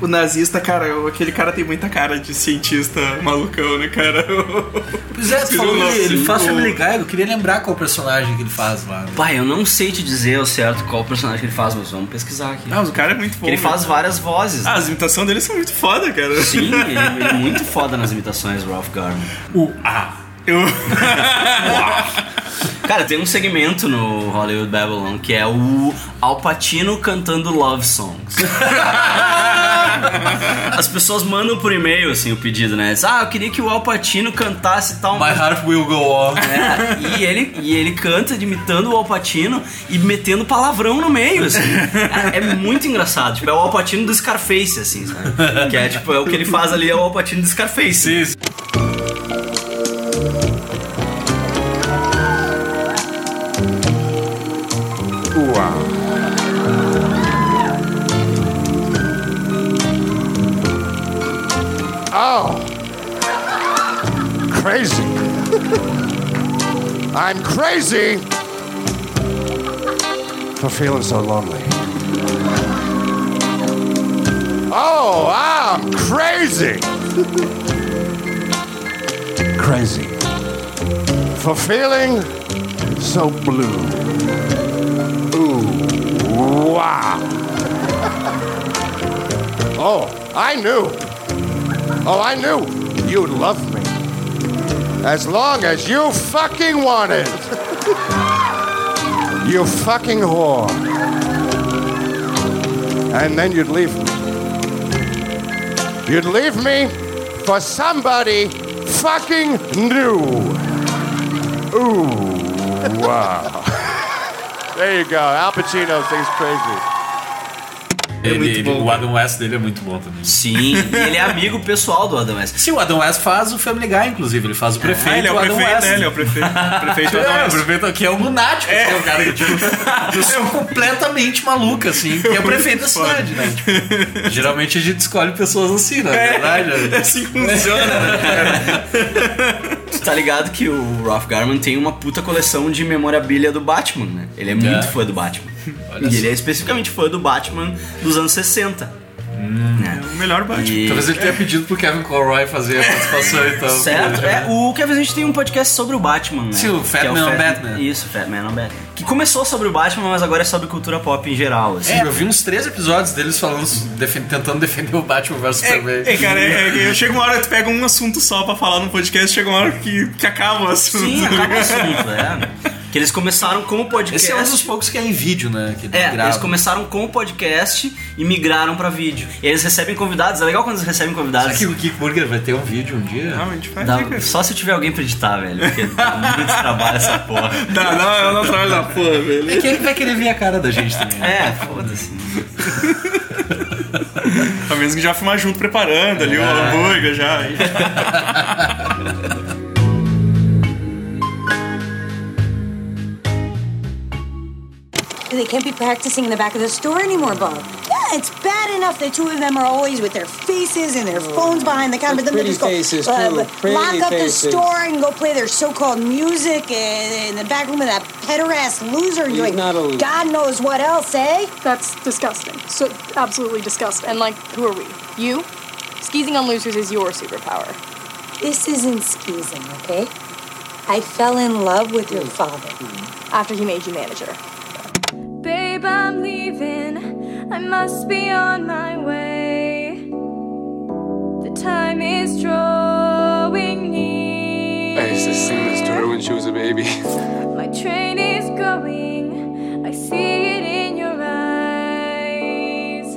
O nazista, cara, aquele cara tem muita cara de cientista malucão, né, cara? Pois é, tu falou nome. ele faz Family Guy, eu queria lembrar qual personagem que ele faz lá. né? Pai, eu não sei te dizer ao certo qual personagem que ele faz, mas vamos pesquisar aqui. Ah, mas o cara é muito bom. Ele faz né? várias vozes. Ah, as imitações dele são muito foda, cara. Sim, ele, ele é muito foda nas imitações, Ralph Garman. O A. Eu... Cara, tem um segmento no Hollywood Babylon que é o Al Pacino cantando love songs. As pessoas mandam por e-mail assim o pedido, né? Diz, ah, eu queria que o Al Pacino cantasse tal. My Heart Will Go On. É, e ele, e ele canta imitando o Al Pacino e metendo palavrão no meio, assim. É, é muito engraçado. Tipo, é o Al Pacino do Scarface, assim, sabe? Que é tipo, é o que ele faz ali, é o Al Pacino do Scarface. Sim, I'm crazy for feeling so lonely. Oh, I'm crazy. crazy for feeling so blue. Ooh, wow. Oh, I knew. Oh, I knew you'd love me. As long as you fucking wanted. you fucking whore. And then you'd leave me. You'd leave me for somebody fucking new. Ooh, wow. there you go. Al Pacino sings crazy. Ele, ele- o Adam West dele é muito bom também. Sim, e ele é amigo pessoal do Adam West. Sim, o Adam West faz o Family Guy, inclusive. Ele faz o prefeito. Ah, ele é o Adam prefeito, West. né? Ele é o prefeito. Prefeito Adam É, o prefeito que é o lunático, que é o cara que, tipo, pessoa completamente maluca, assim, que é o prefeito da cidade, né? Tipo, geralmente a gente escolhe pessoas assim, na verdade. É assim que funciona, né? Tu tá ligado que o Ralph Garman tem uma puta coleção de memorabilia do Batman, né? Ele é muito fã do Batman. Olha e só. ele é especificamente fã do Batman dos anos 60. né? O melhor Batman. E- Talvez ele tenha pedido pro Kevin Conroy fazer a participação, então. Certo? É, o Kevin a gente tem um podcast sobre o Batman, né? Sim, o Fat Que é Man on Batman. Isso, Fat Man on Batman. Que começou sobre o Batman, mas agora é sobre cultura pop em geral. Assim. É, eu vi uns três episódios deles falando, defen- tentando defender o Batman vs Superman. É, cara, é, é, chega uma hora que tu pega um assunto só pra falar no podcast, chega uma hora que, que acaba o assunto. Sim, acaba o assunto, é. Que eles começaram como podcast. Esse é um dos poucos que é em vídeo, né? Que É, grava. eles começaram com o podcast e migraram pra vídeo. E eles recebem convidados, é legal quando eles recebem convidados. Será que o Kick Burger vai ter um vídeo um dia? Não, a gente faz Dá- só se tiver alguém pra editar, velho. Porque dá muito trabalho essa porra. Não, não, eu não trabalho da porra, velho. É quem vai querer ver a cara da gente também. né? É, foda-se. A menos que já filmar junto preparando ali o É. hambúrguer já. They can't be practicing in the back of the store anymore, Bob. Yeah, it's bad enough the two of them are always with their faces and their phones behind the counter, but then they Pretty just go faces, uh, too. Lock up faces. the store and go play their so-called music in in the back room of that pedo-ass loser He's doing not a loser. God knows what else, eh? That's disgusting. So absolutely disgusting. And like, who are we? You? Skeezing on losers is your superpower. This isn't skeezing, okay? I fell in love with your father. After he made you manager. Babe, I'm leaving. I must be on my way. The time is drawing near. I used to sing this to her when she was a baby. My train is going. I see it in your eyes.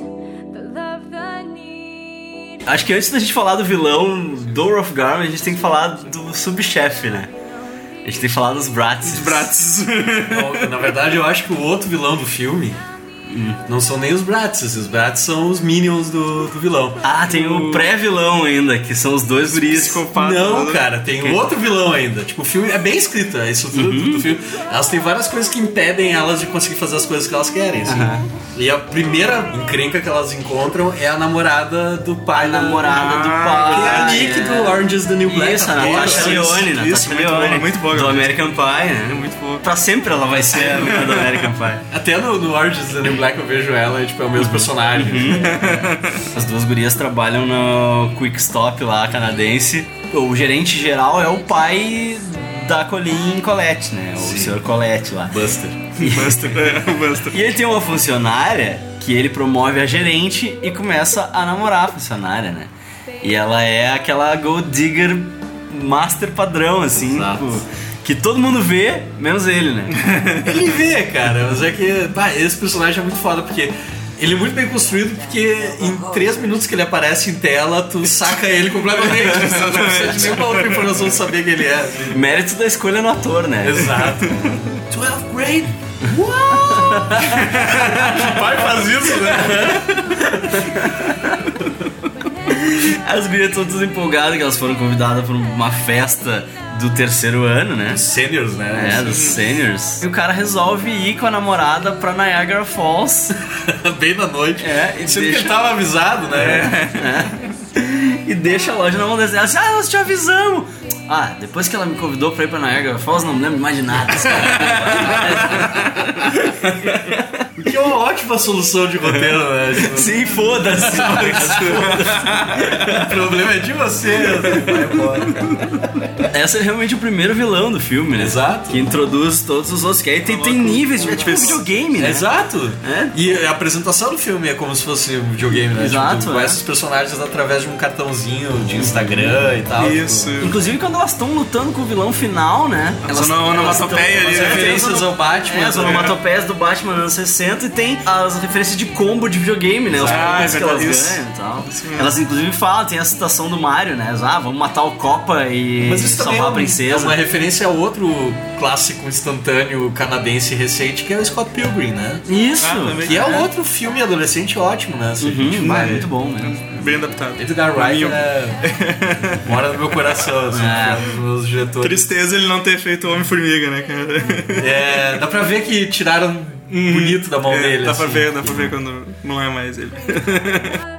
The love, the need. Acho que antes da gente falar do vilão do Rolf Garman, a gente tem que falar do subchefe, né? A gente tem que falar dos Bratz. Os Bratz. Na verdade, eu acho que o outro vilão do filme não são nem os Bratz. Os Bratz são os Minions do, do vilão. Ah, tem o pré-vilão ainda, que são os dois guris. Não, cara, tem outro vilão ainda. Tipo, o filme é bem escrito, a estrutura do- do filme. Elas têm várias coisas que impedem elas de conseguir fazer as coisas que elas querem. assim. Aham. E a primeira encrenca que elas encontram é a namorada do pai. A namorada do pai. Que é a Nick do Orange is the New Black. Isso, a Natasha ela. Leone, Isso, Natasha muito Leone. boa, muito boa. Do American Pie, né? Muito Pra sempre ela vai ser a menina do American Pie. Até no, no Orange is the New Black eu vejo ela, e, tipo, é o mesmo personagem. As duas gurias trabalham no Quick Stop lá, canadense. O gerente geral é o pai da Colleen Colette, né? O Sr. Colette lá. Buster. Buster, é, o Buster. E ele tem uma funcionária que ele promove a gerente e começa a namorar a funcionária, né? E ela é aquela gold digger master padrão, assim, tipo, que todo mundo vê, menos ele, né? Ele vê, cara, mas é que, pá, esse personagem é muito foda, porque ele é muito bem construído, porque em três minutos que ele aparece em tela, tu saca ele completamente. Você não precisa de nenhuma outra informação de saber quem ele é. Mérito da escolha no ator, né? Exato. 12 grade? O pai faz isso, né? As gurias estão todas empolgadas que elas foram convidadas para uma festa do terceiro ano, né? Dos seniors, né? É, dos seniors. E o cara resolve ir com a namorada pra Niagara Falls. Bem na noite. É, e Sendo que deixa- ele tava avisado, né? É. e deixa a loja na mão dela. Ela diz, ah, nós te avisamos. Ah, depois que ela me convidou pra ir pra Niagara Falls, não lembro mais de nada. Esse cara não me lembra de nada. Ótima solução de roteiro, né? Tipo, Sim, foda-se. o problema é de você. Vai embora. Essa é realmente o primeiro vilão do filme, né? Exato. Que introduz todos os outros. Que aí tem, tem níveis, é tipo um videogame, né? Exato. É. E a apresentação do filme é como se fosse um videogame, né? Exato, Tipo, tu é. conhece os personagens através de um cartãozinho de Instagram e tal. Isso. Tipo, Inclusive quando elas estão lutando com o vilão final, né? Elas são na onomatopeia ali, as referências ao Batman. É, as onomatopeias do Batman nos anos 60 e tem as referências de combo de videogame, né? Os Ah, combos é que elas isso. ganham e tal. mesmo. Elas inclusive falam, tem a citação do Mario, né? Ah, vamos matar o Copa e é, salvar a princesa. é uma referência a outro clássico instantâneo canadense recente, que é o Scott Pilgrim, né? Isso! Ah. Que é um outro filme adolescente ótimo, né? Se a gente vai é muito bom mesmo. Bem adaptado. Edgar Wright é... mora no meu coração, assim, É. é. um dos diretores. Tristeza ele não ter feito Homem-Formiga, né, cara? É, dá pra ver que tiraram bonito da mão É, dele. Dá pra assim. ver, dá pra ver quando não é mais ele.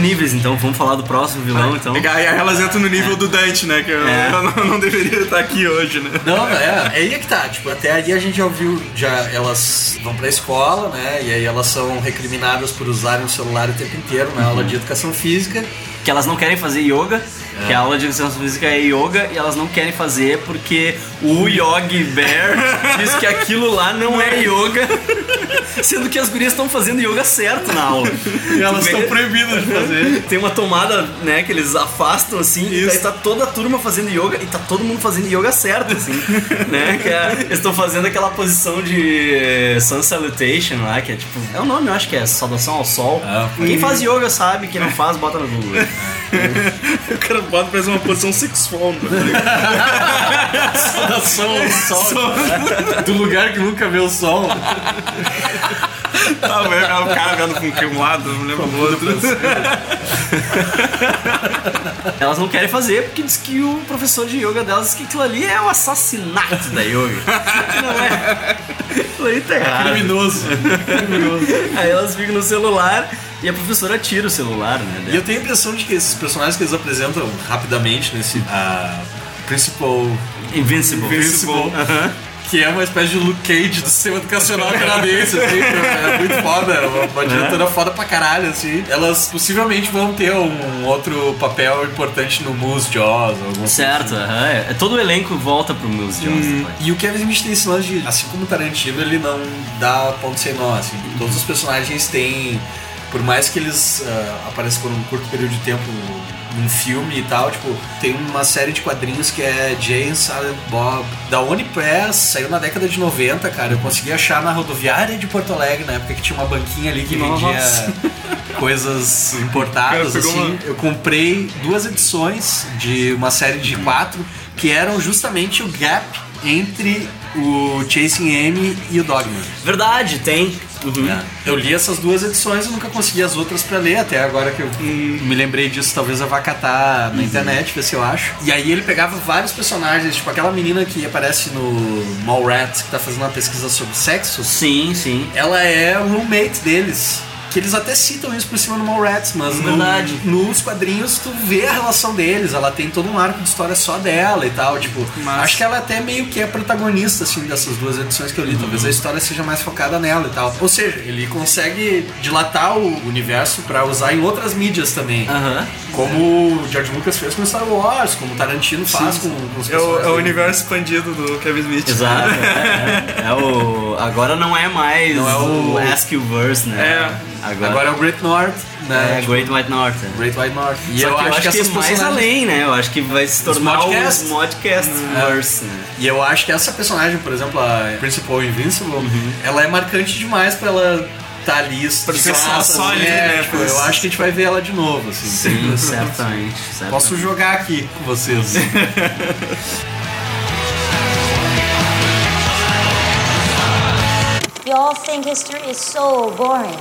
níveis então, vamos falar do próximo vilão então. E aí elas entram no nível do Dante, né? Que eu, É. eu não, não deveria estar aqui hoje, né? Não, é, é aí é que tá. Tipo, até aí a gente já ouviu, já elas vão pra escola, né? E aí elas são recriminadas por usarem o celular o tempo inteiro na aula de educação física. Que elas não querem fazer yoga, que a aula de educação física é yoga, e elas não querem fazer porque o Yogi Bear diz que aquilo lá não é yoga, sendo que as gurias estão fazendo yoga certo na aula. E elas estão proibidas de fazer. Tem uma tomada, né, que eles afastam assim, e daí tá toda a turma fazendo yoga e tá todo mundo fazendo yoga certo, assim, né? Que é- eles estão fazendo aquela posição de Sun Salutation lá, que é tipo. É o nome, eu acho que é saudação ao sol. Ah, Quem faz yoga sabe, quem não faz, bota no Google. O cara pra fazer uma posição sexual. Né? Saudação ao sol. Do lugar que nunca vê o sol. Ah, mas é o cara vendo com que um lado, não lembro do outro. Elas não querem fazer porque diz que o professor de yoga delas diz que aquilo ali é o assassinato da yoga. Não é. Aquilo ali tá errado. Criminoso. Aí elas ficam no celular e a professora tira o celular, né? E eu tenho a impressão de que esses personagens que eles apresentam rapidamente nesse a Principal Invincible. Invincible, que é uma espécie de Luke Cage do sistema educacional canadense, assim, é muito foda, é uma, uma diretora foda pra caralho, assim. Elas possivelmente vão ter um outro papel importante no Moose Jaws, alguma Certo, coisa assim. aham, é. todo o elenco volta pro Moose Jones Hum. E o Kevin Smith tem esse lance de, assim como o Tarantino, ele não dá ponto sem nó, assim. Todos os personagens têm, por mais que eles ah, apareçam por um curto período de tempo num filme e tal, tipo, tem uma série de quadrinhos que é Jane Silent Bob, da Onipress, saiu na década de 90, cara. Eu consegui achar na rodoviária de Porto Alegre, na época que tinha uma banquinha ali que Nossa. vendia coisas importadas, assim. uma- Eu comprei duas edições de uma série de quatro que eram justamente o gap entre o Chasing Amy e o Dogma. Verdade, tem. Uhum. É. Eu li essas duas edições e nunca consegui as outras pra ler, até agora que eu me lembrei disso, talvez eu vá catar na internet, ver se eu acho. E aí ele pegava vários personagens, tipo aquela menina que aparece no Mallrats, que tá fazendo uma pesquisa sobre sexo. Sim, sim. Ela é roommate deles. Que eles até citam isso por cima no Mallrats, mas no- Verdade. nos quadrinhos tu vê a relação deles. Ela tem todo um arco de história só dela e tal. Tipo, acho que ela até meio que é protagonista, assim, dessas duas edições que eu li. Talvez a história seja mais focada nela e tal. Ou seja, ele consegue dilatar o universo pra usar em outras mídias também. Aham. Como o George Lucas fez com Star Wars, como o Tarantino faz com, com os É o, é o universo expandido do Kevin Smith. Exato. É, é. É o. Agora não é mais Não é o- Ask You Verse, né? É. Agora, Agora é o Great North, né? é Tipo, Great White North. é. Great White North. E eu, acho que, essas é mais além, né? Eu acho que vai se tornar modcasts. os modcast verse, né? E eu acho que essa personagem, por exemplo, a Principal Invincible, ela é marcante demais pra ela tá ali Pra ser só- só ali, é, né, tipo, eu acho que a gente vai ver ela de novo, assim. Sim, certamente. certamente. Posso jogar aqui com vocês. Y'all think history is so boring.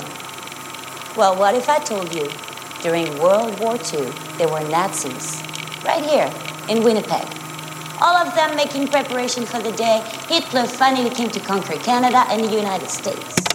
Well, what if I told you during World War II there were Nazis right here in Winnipeg? All of them making preparation for the day Hitler finally came to conquer Canada and the United States.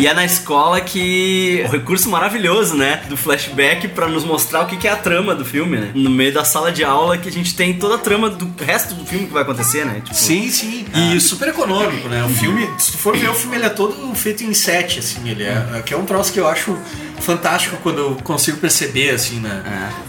E é na escola que o recurso maravilhoso, né, do flashback pra nos mostrar o que é a trama do filme, né? No meio da sala de aula que a gente tem toda a trama do resto do filme que vai acontecer, né? Tipo, Sim, sim. E super econômico, né? O filme, se tu for ver o filme, ele é todo feito em set, assim. Ele é, que é um troço que eu acho fantástico quando eu consigo perceber, assim, né?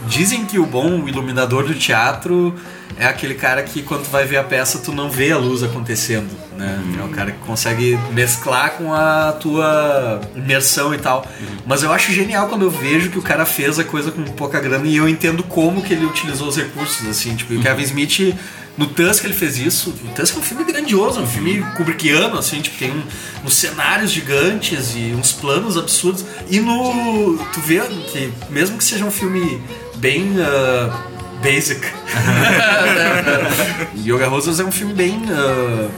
Dizem que o bom iluminador do teatro é aquele cara que quando tu vai ver a peça tu não vê a luz acontecendo, né? É o cara que consegue mesclar com a tua imersão e tal. Mas eu acho genial quando eu vejo que o cara fez a coisa com pouca grana e eu entendo como que ele utilizou os recursos, assim. Tipo, o Kevin Smith no Tusk ele fez isso. O Tusk é um filme grandioso, é um filme kubrickiano, assim, tipo, tem um- uns cenários gigantes e uns planos absurdos. E no. Tu vê que, mesmo que seja um filme bem. ah, basic. Yoga Rosas é um filme bem. ah,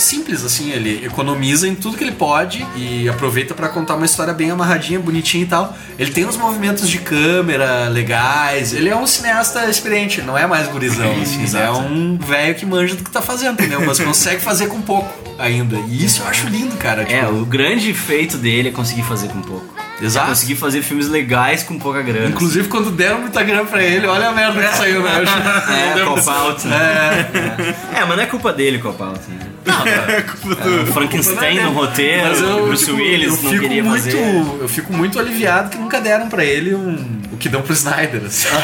simples, assim, ele economiza em tudo que ele pode e aproveita pra contar uma história bem amarradinha, bonitinha e tal. Ele tem uns movimentos de câmera legais, ele é um cineasta experiente, não é mais gurizão, assim, é um velho que manja do que tá fazendo, entendeu? Mas consegue fazer com pouco ainda. E isso eu acho lindo, cara. É, tipo, o grande feito dele é conseguir fazer com pouco. Exato. É conseguir fazer filmes legais com pouca grana. Inclusive, quando deram muita grana pra ele, olha a merda que saiu, né? É, não deu- Cop Out, né? É. É, mas não é culpa dele, Cop Out, né? É, Frankenstein no roteiro, Mas eu, Bruce tipo, Willis eu não queria muito, fazer. Eu fico muito aliviado que nunca deram pra ele um, o que dão pro Snyder. Assim.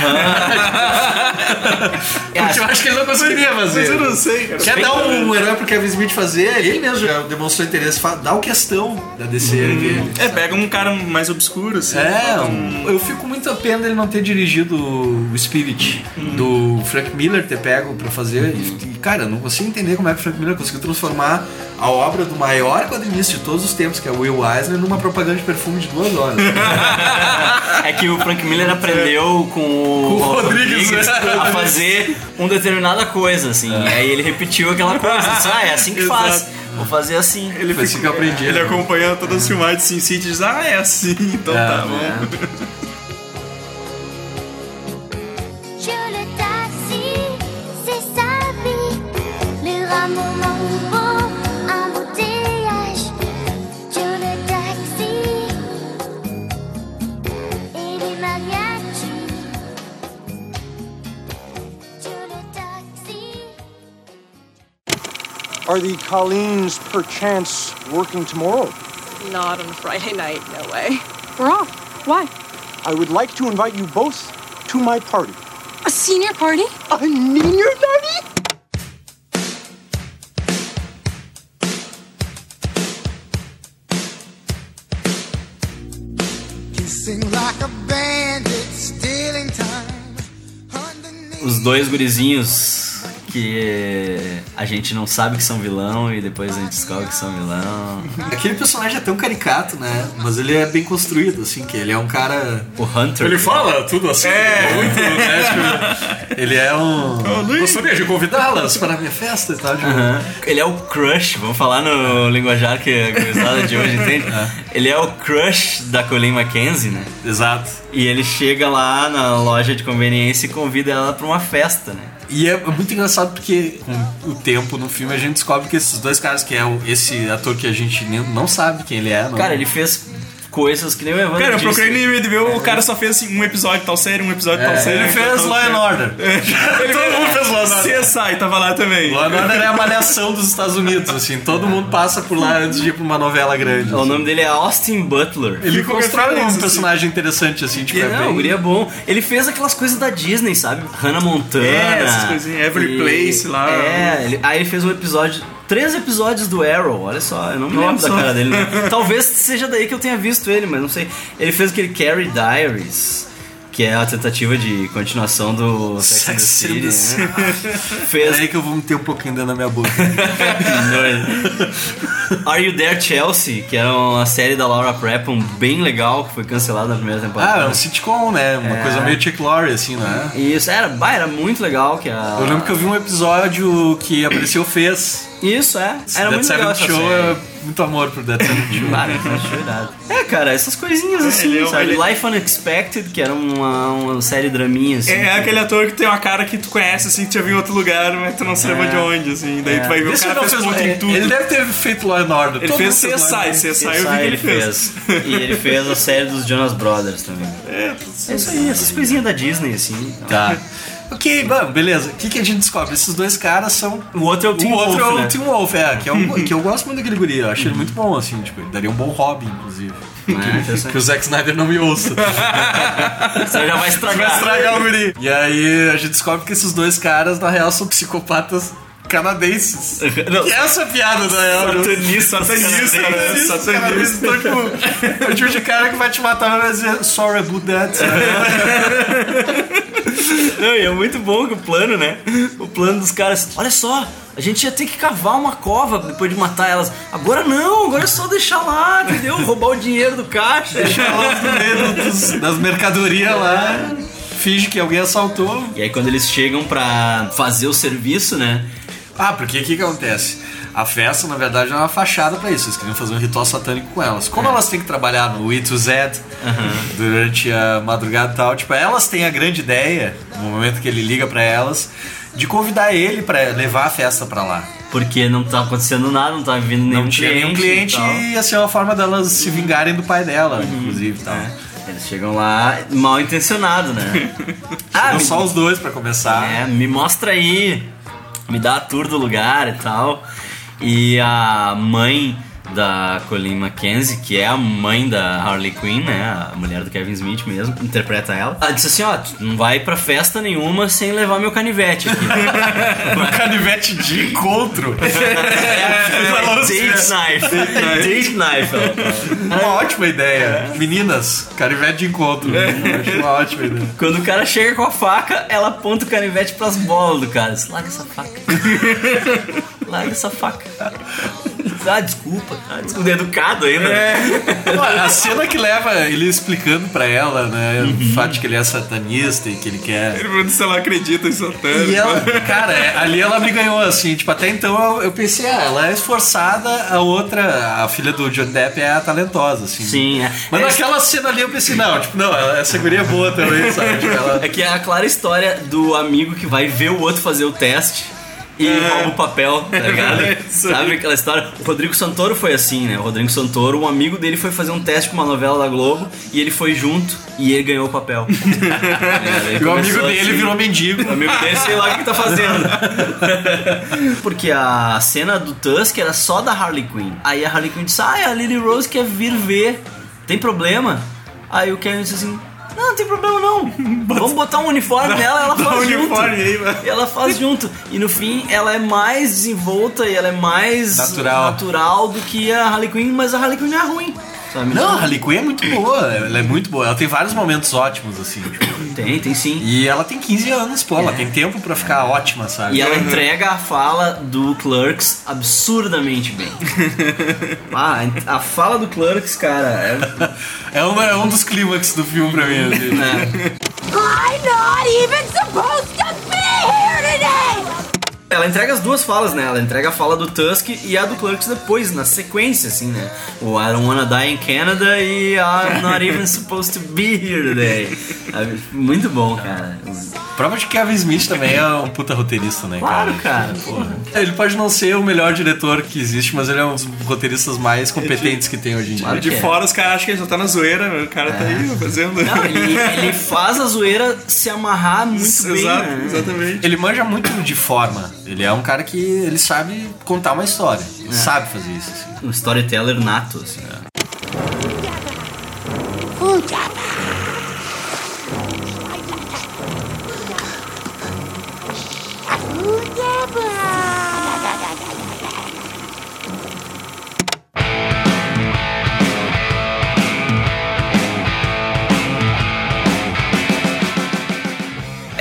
Porque eu acho que ele não conseguiria fazer. Mas eu não sei, cara. Quer dar um herói pro Kevin Smith fazer? Ele mesmo já demonstrou interesse. Dá o questão da DC dele. É, pega um cara mais obscuro, assim. É, um- eu fico muito a pena dele não ter dirigido o Spirit, do Frank Miller ter pego pra fazer. E, cara, eu não consigo entender como é que o Frank Miller conseguiu transformar a obra do maior quadrinista de todos os tempos, que é o Will Eisner, numa propaganda de perfume de duas horas. É que o Frank Miller aprendeu com o, Com o Rodrigues, né? a fazer uma determinada coisa, assim. E aí ele repetiu aquela coisa. Disse, ah, é assim que faz. Exato. Vou fazer assim. Ele, Foi fica- assim que eu aprendi, Ele né? acompanhando todas as filmagens de Sin City e diz, ah, é assim, então É, tá bom. Are the Colleens perchance working tomorrow? Not on Friday night, no way. We're off. Why? I would like to invite you both to my party. A senior party? A senior party? Kissing like a bandit, stealing time. Os dois gurizinhos que a gente não sabe que são vilão e depois a gente descobre que são vilão. Aquele personagem é tão caricato, né? Mas ele é bem construído, assim, que ele é um cara. O Hunter. Ele fala tudo assim. É, muito, né? Tipo, ele é um. Gostaria de convidá-las para a minha festa e tal. Tipo. Ele é o crush, vamos falar no linguajar que a gurizada de hoje entende. Ele é o crush da Colleen Mackenzie, né? Exato. E ele chega lá na loja de conveniência e convida ela pra uma festa, né? E é muito engraçado porque com o tempo no filme a gente descobre que esses dois caras, que é o- esse ator que a gente não sabe quem ele é. Não. Cara, ele fez coisas que nem o Evandro Cara, eu procurei no IMDb, o cara só fez assim, um episódio de tal série, um episódio de tal É, série. ele fez Law and. Order. Ele Todo mundo fez Law and Order. CSI tava lá também. Law and Order é a malhação dos Estados Unidos, assim. Todo mundo passa por lá antes de ir pra uma novela grande. O nome dele é Austin Butler. Ele constrói um referência, personagem interessante, assim, tipo, é não, bem... o guri é bom. Ele fez aquelas coisas da Disney, sabe? Hannah Montana. É, essas coisinhas, Every Place lá. É, ele- aí ele fez um episódio. Três episódios do Arrow, olha só, eu não me lembro Nossa. da cara dele. né? Talvez seja daí que eu tenha visto ele, mas não sei. Ele fez aquele Carrie Diaries, que é a tentativa de continuação do Sex, and the City, né? Fez aí que eu vou meter um pouquinho dentro da minha boca. Are You There Chelsea, que era uma série da Laura Prepon bem legal, que foi cancelada na primeira temporada. ah, é um sitcom, né? Uma É. coisa meio Chuck Lorre, assim, né? Isso, era, bah, era muito legal que a... Eu lembro que eu vi um episódio que apareceu Fez. Isso, é. Era Dead muito legal essa Show série. é muito amor pro Dead Seventh Show. Claro, é verdade. É, cara, essas coisinhas assim, Ele é sabe? ele- Life Unexpected, que era uma, uma série draminha, assim. É aquele ator que tem uma cara que tu conhece, assim, que tu já viu em outro lugar, mas tu não se lembra É. de onde, assim. Daí É. tu vai ver o Esse cara não fez fez- ponto em tudo. Ele deve ter feito Law and Order. Ele Todo fez CSI, Order. CSI, eu vi que ele fez. E ele fez a série dos Jonas Brothers também. É, É isso aí, essas coisinhas da Disney, assim. Tá. Ok, bom, beleza. O que, que a gente descobre? Esses dois caras são. O outro é o Tim o outro Wolf, é o né? Tim Wolf, é, que, é um, que eu gosto muito daquele guri. Eu acho ele muito bom, assim, tipo, ele daria um bom hobby, inclusive. É, que, que o Zack Snyder não me ouça. Você já vai estragar. Vai estragar o guri. E aí a gente descobre que esses dois caras, na real, são psicopatas canadenses. Não. Que é essa piada, na real. Satanista, satanista, né? Satanista. tipo, é o tipo de cara que vai te matar, vai dizer sorry about that. Não, e é muito bom que o plano, né? O plano dos caras. Olha só, a gente ia ter que cavar uma cova depois de matar elas. Agora não, agora é só deixar lá, entendeu? Roubar o dinheiro do caixa. Deixa elas no meio das mercadorias lá. Finge que alguém assaltou. E aí quando eles chegam pra fazer o serviço, né? Ah, porque o que, que acontece? A festa, na verdade, é uma fachada pra isso. Eles queriam fazer um ritual satânico com elas. Como elas têm que trabalhar no I to Z durante a madrugada e tal, tipo, elas têm a grande ideia, no momento que ele liga pra elas, de convidar ele pra levar a festa pra lá. Porque não tá acontecendo nada, não tá vindo nenhum Não tinha nenhum cliente e tal. e ia ser uma forma delas se vingarem do pai dela, inclusive. e Tal. É. Eles chegam lá mal intencionados, né? Ah, me- só os dois pra começar. É, me mostra aí, me dá a tour do lugar e tal. E a mãe da Colleen Mackenzie, que é a mãe da Harley Quinn, né? A mulher do Kevin Smith mesmo, interpreta ela. Ela disse assim: ó, tu não vai pra festa nenhuma sem levar meu canivete aqui. Um canivete de encontro. Date knife. Date knife. ela fala. Uma ótima ideia. Meninas, canivete de encontro. Acho uma ótima ideia. Quando o cara chega com a faca, ela aponta o canivete pras bolas do cara. Larga essa faca. Larga essa faca. Ah, desculpa. Ah, desculpa. Educado ainda. Pô, A cena que leva ele explicando pra ela, né, Uhum. o fato de que ele é satanista e que ele quer. Ele pergunta se ela acredita em Satã. E ela, cara, é, ali ela me ganhou assim, tipo, até então eu, eu pensei, ah, ela é esforçada, a outra, a filha do John Depp é a talentosa, assim. Sim, é. Mas É- naquela cena ali eu pensei, não, tipo, não, essa guria é boa também, sabe? Tipo, ela- É que é a clara história do amigo que vai ver o outro fazer o teste e rouba o papel, tá ligado? Isso aí. Sabe aquela história? O Rodrigo Santoro foi assim, né? O Rodrigo Santoro, um amigo dele foi fazer um teste com uma novela da Globo e ele foi junto e ele ganhou o papel. E o amigo dele virou mendigo. O amigo dele, sei lá o que tá fazendo. Porque a cena do Tusk era só da Harley Quinn. Aí a Harley Quinn disse: Ah, a Lily Rose quer vir ver. Tem problema? Aí o Kevin disse assim: Não, não tem problema não. Vamos botar um uniforme nela, ela Dá faz um junto. uniforme aí. E ela faz junto. E no fim, ela é mais desenvolta e ela é mais Natural. natural do que a Harley Quinn, mas a Harley Quinn não é ruim. Não, a Harley Quinn é muito boa, ela é muito boa. Ela tem vários momentos ótimos, assim. tipo. Tem, tem sim. E ela tem 15 anos, pô, ela tem tempo pra ficar ótima, sabe? E ela entrega a fala do Clerks absurdamente bem. ah, a fala do Clerks, cara, é. É, uma- é um dos clímax do filme pra mim. assim. I'm not even supposed to be here today! Ela entrega as duas falas, né? Ela entrega a fala do Tusk e a do Clerks depois, na sequência, assim, né? O I don't wanna die in Canada e I'm not even supposed to be here today. Sabe? Muito bom, cara. Prova de que Kevin Smith também é um puta roteirista, né, Claro, cara? cara. Porra. Ele pode não ser o melhor diretor que existe, mas ele é um dos roteiristas mais competentes que tem hoje em dia. De fora os caras acham que ele só tá na zoeira, o cara tá aí fazendo. Não, ele, ele faz a zoeira se amarrar muito bem, Exato, né? exatamente. Ele manja muito de forma. Ele é um cara que ele sabe contar uma história. Ele É. sabe fazer isso. Assim. Um storyteller nato, assim. é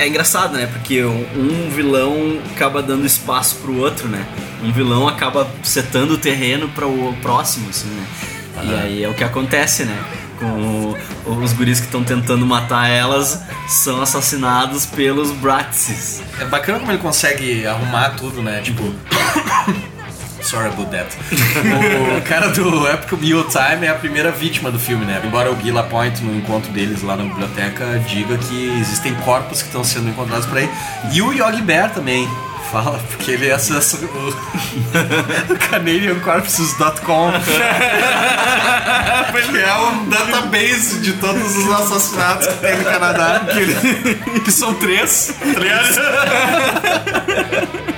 engraçado, né? Porque um vilão acaba dando espaço pro outro, né? Um vilão acaba setando o terreno para o próximo, assim, né? E aí é o que acontece, né? Com o- os guris que estão tentando matar elas são assassinados pelos Bratses. É bacana como ele consegue arrumar tudo, né? Tipo. Sorry about that. o cara do Epic Meal Time é a primeira vítima do filme, né? Embora o Guy Lapointe, no encontro deles lá na biblioteca, diga que existem corpos que estão sendo encontrados por aí. E o Yogi Bear também fala, porque ele acessa o, o CanadianCorpses.com que é um database de todos os assassinatos que tem no Canadá. Que, que são três. Três.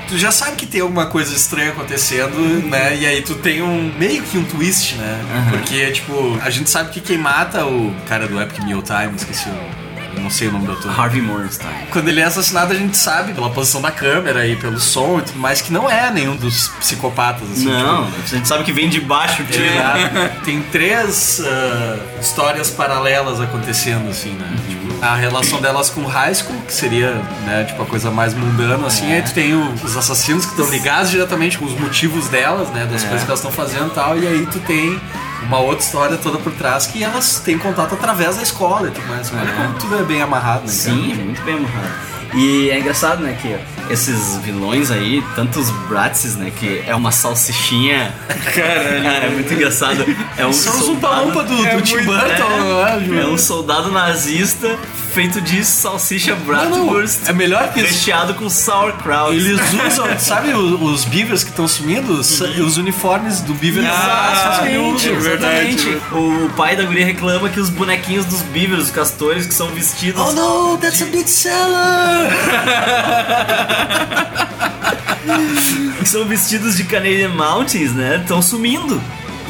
Tu já sabe que tem alguma coisa estranha acontecendo, né? E aí tu tem um meio que um twist, né? Porque, tipo, a gente sabe que quem mata o cara do Epic Meal Time, esqueci o. Não sei o nome do ator. Harvey Morgenstein. Quando ele é assassinado, a gente sabe pela posição da câmera e pelo som e tudo mais que não é nenhum dos psicopatas. Assim, Não, tipo, a gente sabe que vem de baixo o tiro. Exato. Tem três ah, histórias paralelas acontecendo, assim, né? Tipo, a relação delas com o high school, que seria, né, tipo, a coisa mais mundana, assim. Aí tu tem o- os assassinos que estão ligados diretamente com os motivos delas, né? Das É. coisas que elas estão fazendo e tal. E aí tu tem uma outra história toda por trás que elas têm contato através da escola e tudo mais. Como tudo é bem amarrado, né? cara? Sim, muito bem amarrado. E é engraçado, né, que esses vilões aí, tantos Bratses, né, que é uma salsichinha. Caralho. Cara, é muito engraçado. É um São os soldado- umpa-lumpa do- do é Tim muito- Burton, é, né, Ju? é um soldado nazista feito de salsicha Bratwurst. é melhor que isso. Recheado com sauerkraut. Eles usam, sabe o- os beavers que estão sumindo? Os, os uniformes do beaver. Exatamente, Ah, é verdade. exatamente. O pai da guria reclama que os bonequinhos dos beavers, os castores que são vestidos. Oh no, that's a big seller! são vestidos de Canadian Mountains, né? Estão sumindo.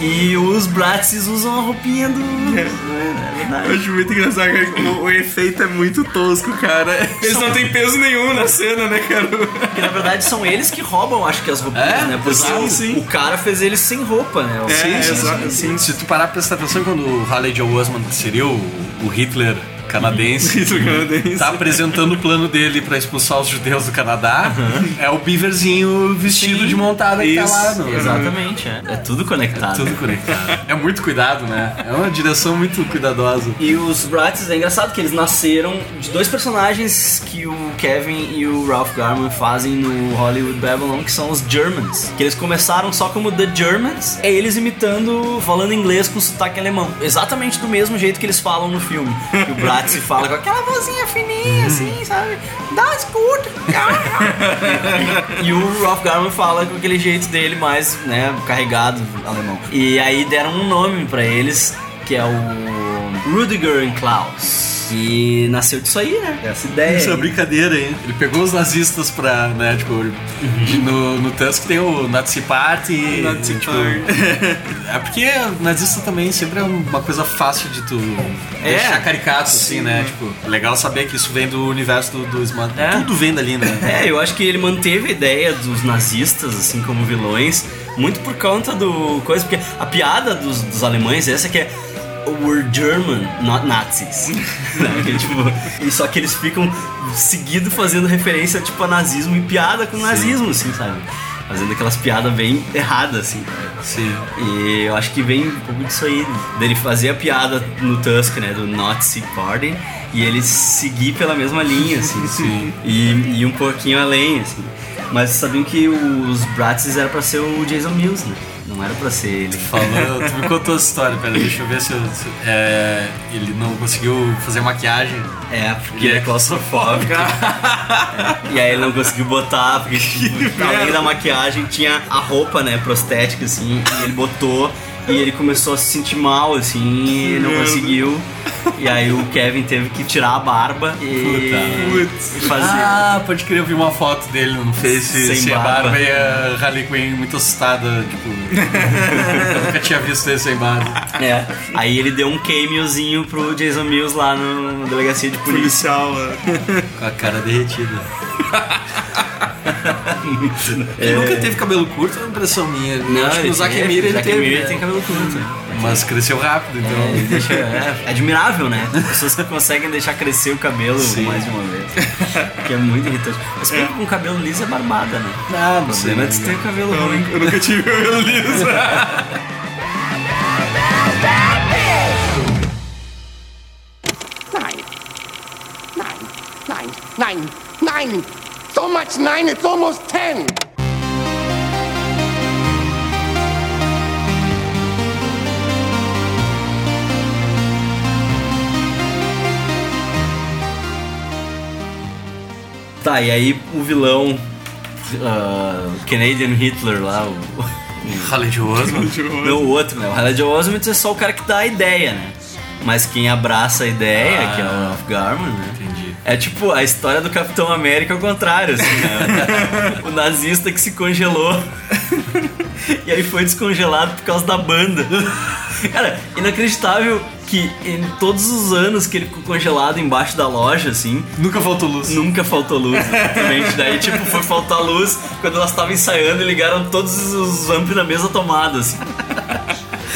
E os Bratses usam a roupinha do. É, Eu acho muito engraçado o, o efeito é muito tosco, cara. Eles não têm peso nenhum na cena, né, cara? Porque na verdade são eles que roubam, acho que as roupinhas, É? né? Porque Sim, o- sim. o cara fez eles sem roupa, né? O- sim, sim, Se tu parar pra prestar atenção quando o Haley Joe que seria o, o Hitler canadense, tá apresentando o plano dele pra expulsar os judeus do Canadá, é o beaverzinho vestido de montada que tá lá. No, Exatamente, é. É tudo conectado. Tudo conectado. É muito cuidado, né? É uma direção muito cuidadosa. E os Bratz, é engraçado que eles nasceram de dois personagens que o Kevin e o Ralph Garman fazem no Hollywood Babylon, que são os Germans. Que eles começaram só como The Germans, é eles imitando, falando inglês com sotaque alemão. Exatamente do mesmo jeito que eles falam no filme. Que o Bratz fala com aquela vozinha fininha, assim, sabe? Das gut! e o Ralph Garman fala com aquele jeito dele mais, né, carregado alemão. E aí deram um nome pra eles, que é o Rudiger Klaus. E nasceu disso aí, né? Essa ideia. Isso é brincadeira, hein? Ele pegou os nazistas pra, né, tipo, no, no Tusk tem o Nazi Party. Nazi tipo, Party. É porque nazista também sempre é uma coisa fácil de tu É. deixar caricato, assim, né? Tipo, legal saber que isso vem do universo do, do Smart. É. Tudo vem dali, né? É, eu acho que ele manteve a ideia dos nazistas, assim, como vilões, muito por conta do coisa, porque a piada dos, dos alemães é essa que é We're German, not Nazis. Que, tipo, e só que eles ficam seguido fazendo referência, tipo, a nazismo e piada com nazismo, assim, sabe? Fazendo aquelas piadas bem erradas, assim. Sim. E eu acho que vem um pouco disso aí, dele fazer a piada no Tusk, né, do Nazi Party, e ele seguir pela mesma linha, assim. Sim. E, e um pouquinho além, assim. Mas sabiam que os Bratz era pra ser o Jason Mills, né? Não era pra ser ele. Falou, tu me contou essa história, pera, deixa eu ver se, eu, se- é, ele não conseguiu fazer maquiagem. É, porque ele é claustrofóbico. É. E aí ele não conseguiu botar, porque tipo, além da maquiagem tinha a roupa, né, prostética, assim, e ele botou e ele começou a se sentir mal, assim, e não conseguiu. E aí o Kevin teve que tirar a barba e, e fazer. Ah, pode crer, eu vi uma foto dele no Face Sem sem, a barba. barba e a Harley Quinn muito assustada, tipo. eu nunca tinha visto ele sem barba. É. Aí ele deu um cameozinho pro Jason Mills lá no, na delegacia de polícia. Policial, né? Com a cara derretida. Muito, né? Ele nunca teve cabelo curto, é uma impressão minha. Não, acho que ele o Zack teve, Emir ele Zack teve. Emir né? tem cabelo curto. Mas cresceu rápido, então. É, deixa- é admirável, né? Pessoas que conseguem deixar crescer o cabelo mais de uma vez. Que é muito irritante. Mas é. com cabelo liso é barbada, né? Ah, o problema é de ter o cabelo Eu, ruim. nunca- eu nunca tive cabelo liso. Nine. Nine. Nine. Nine. So much nine, it's almost ten. Tá, e aí o vilão ah, Canadian Hitler lá, o. Haley Joel Osment. Não, o outro, né? O Haley Joel Osment é só o cara que dá a ideia, né? Mas quem abraça a ideia, Ah, que é o Ralph Garman, né? É tipo a história do Capitão América ao contrário, assim, né? o nazista que se congelou. e aí foi descongelado por causa da banda. Cara, inacreditável que em todos os anos que ele ficou congelado embaixo da loja, assim. Nunca faltou luz. Nunca faltou luz, exatamente. Daí, tipo, foi faltar luz quando elas estavam ensaiando e ligaram todos os amplos na mesma tomada, assim.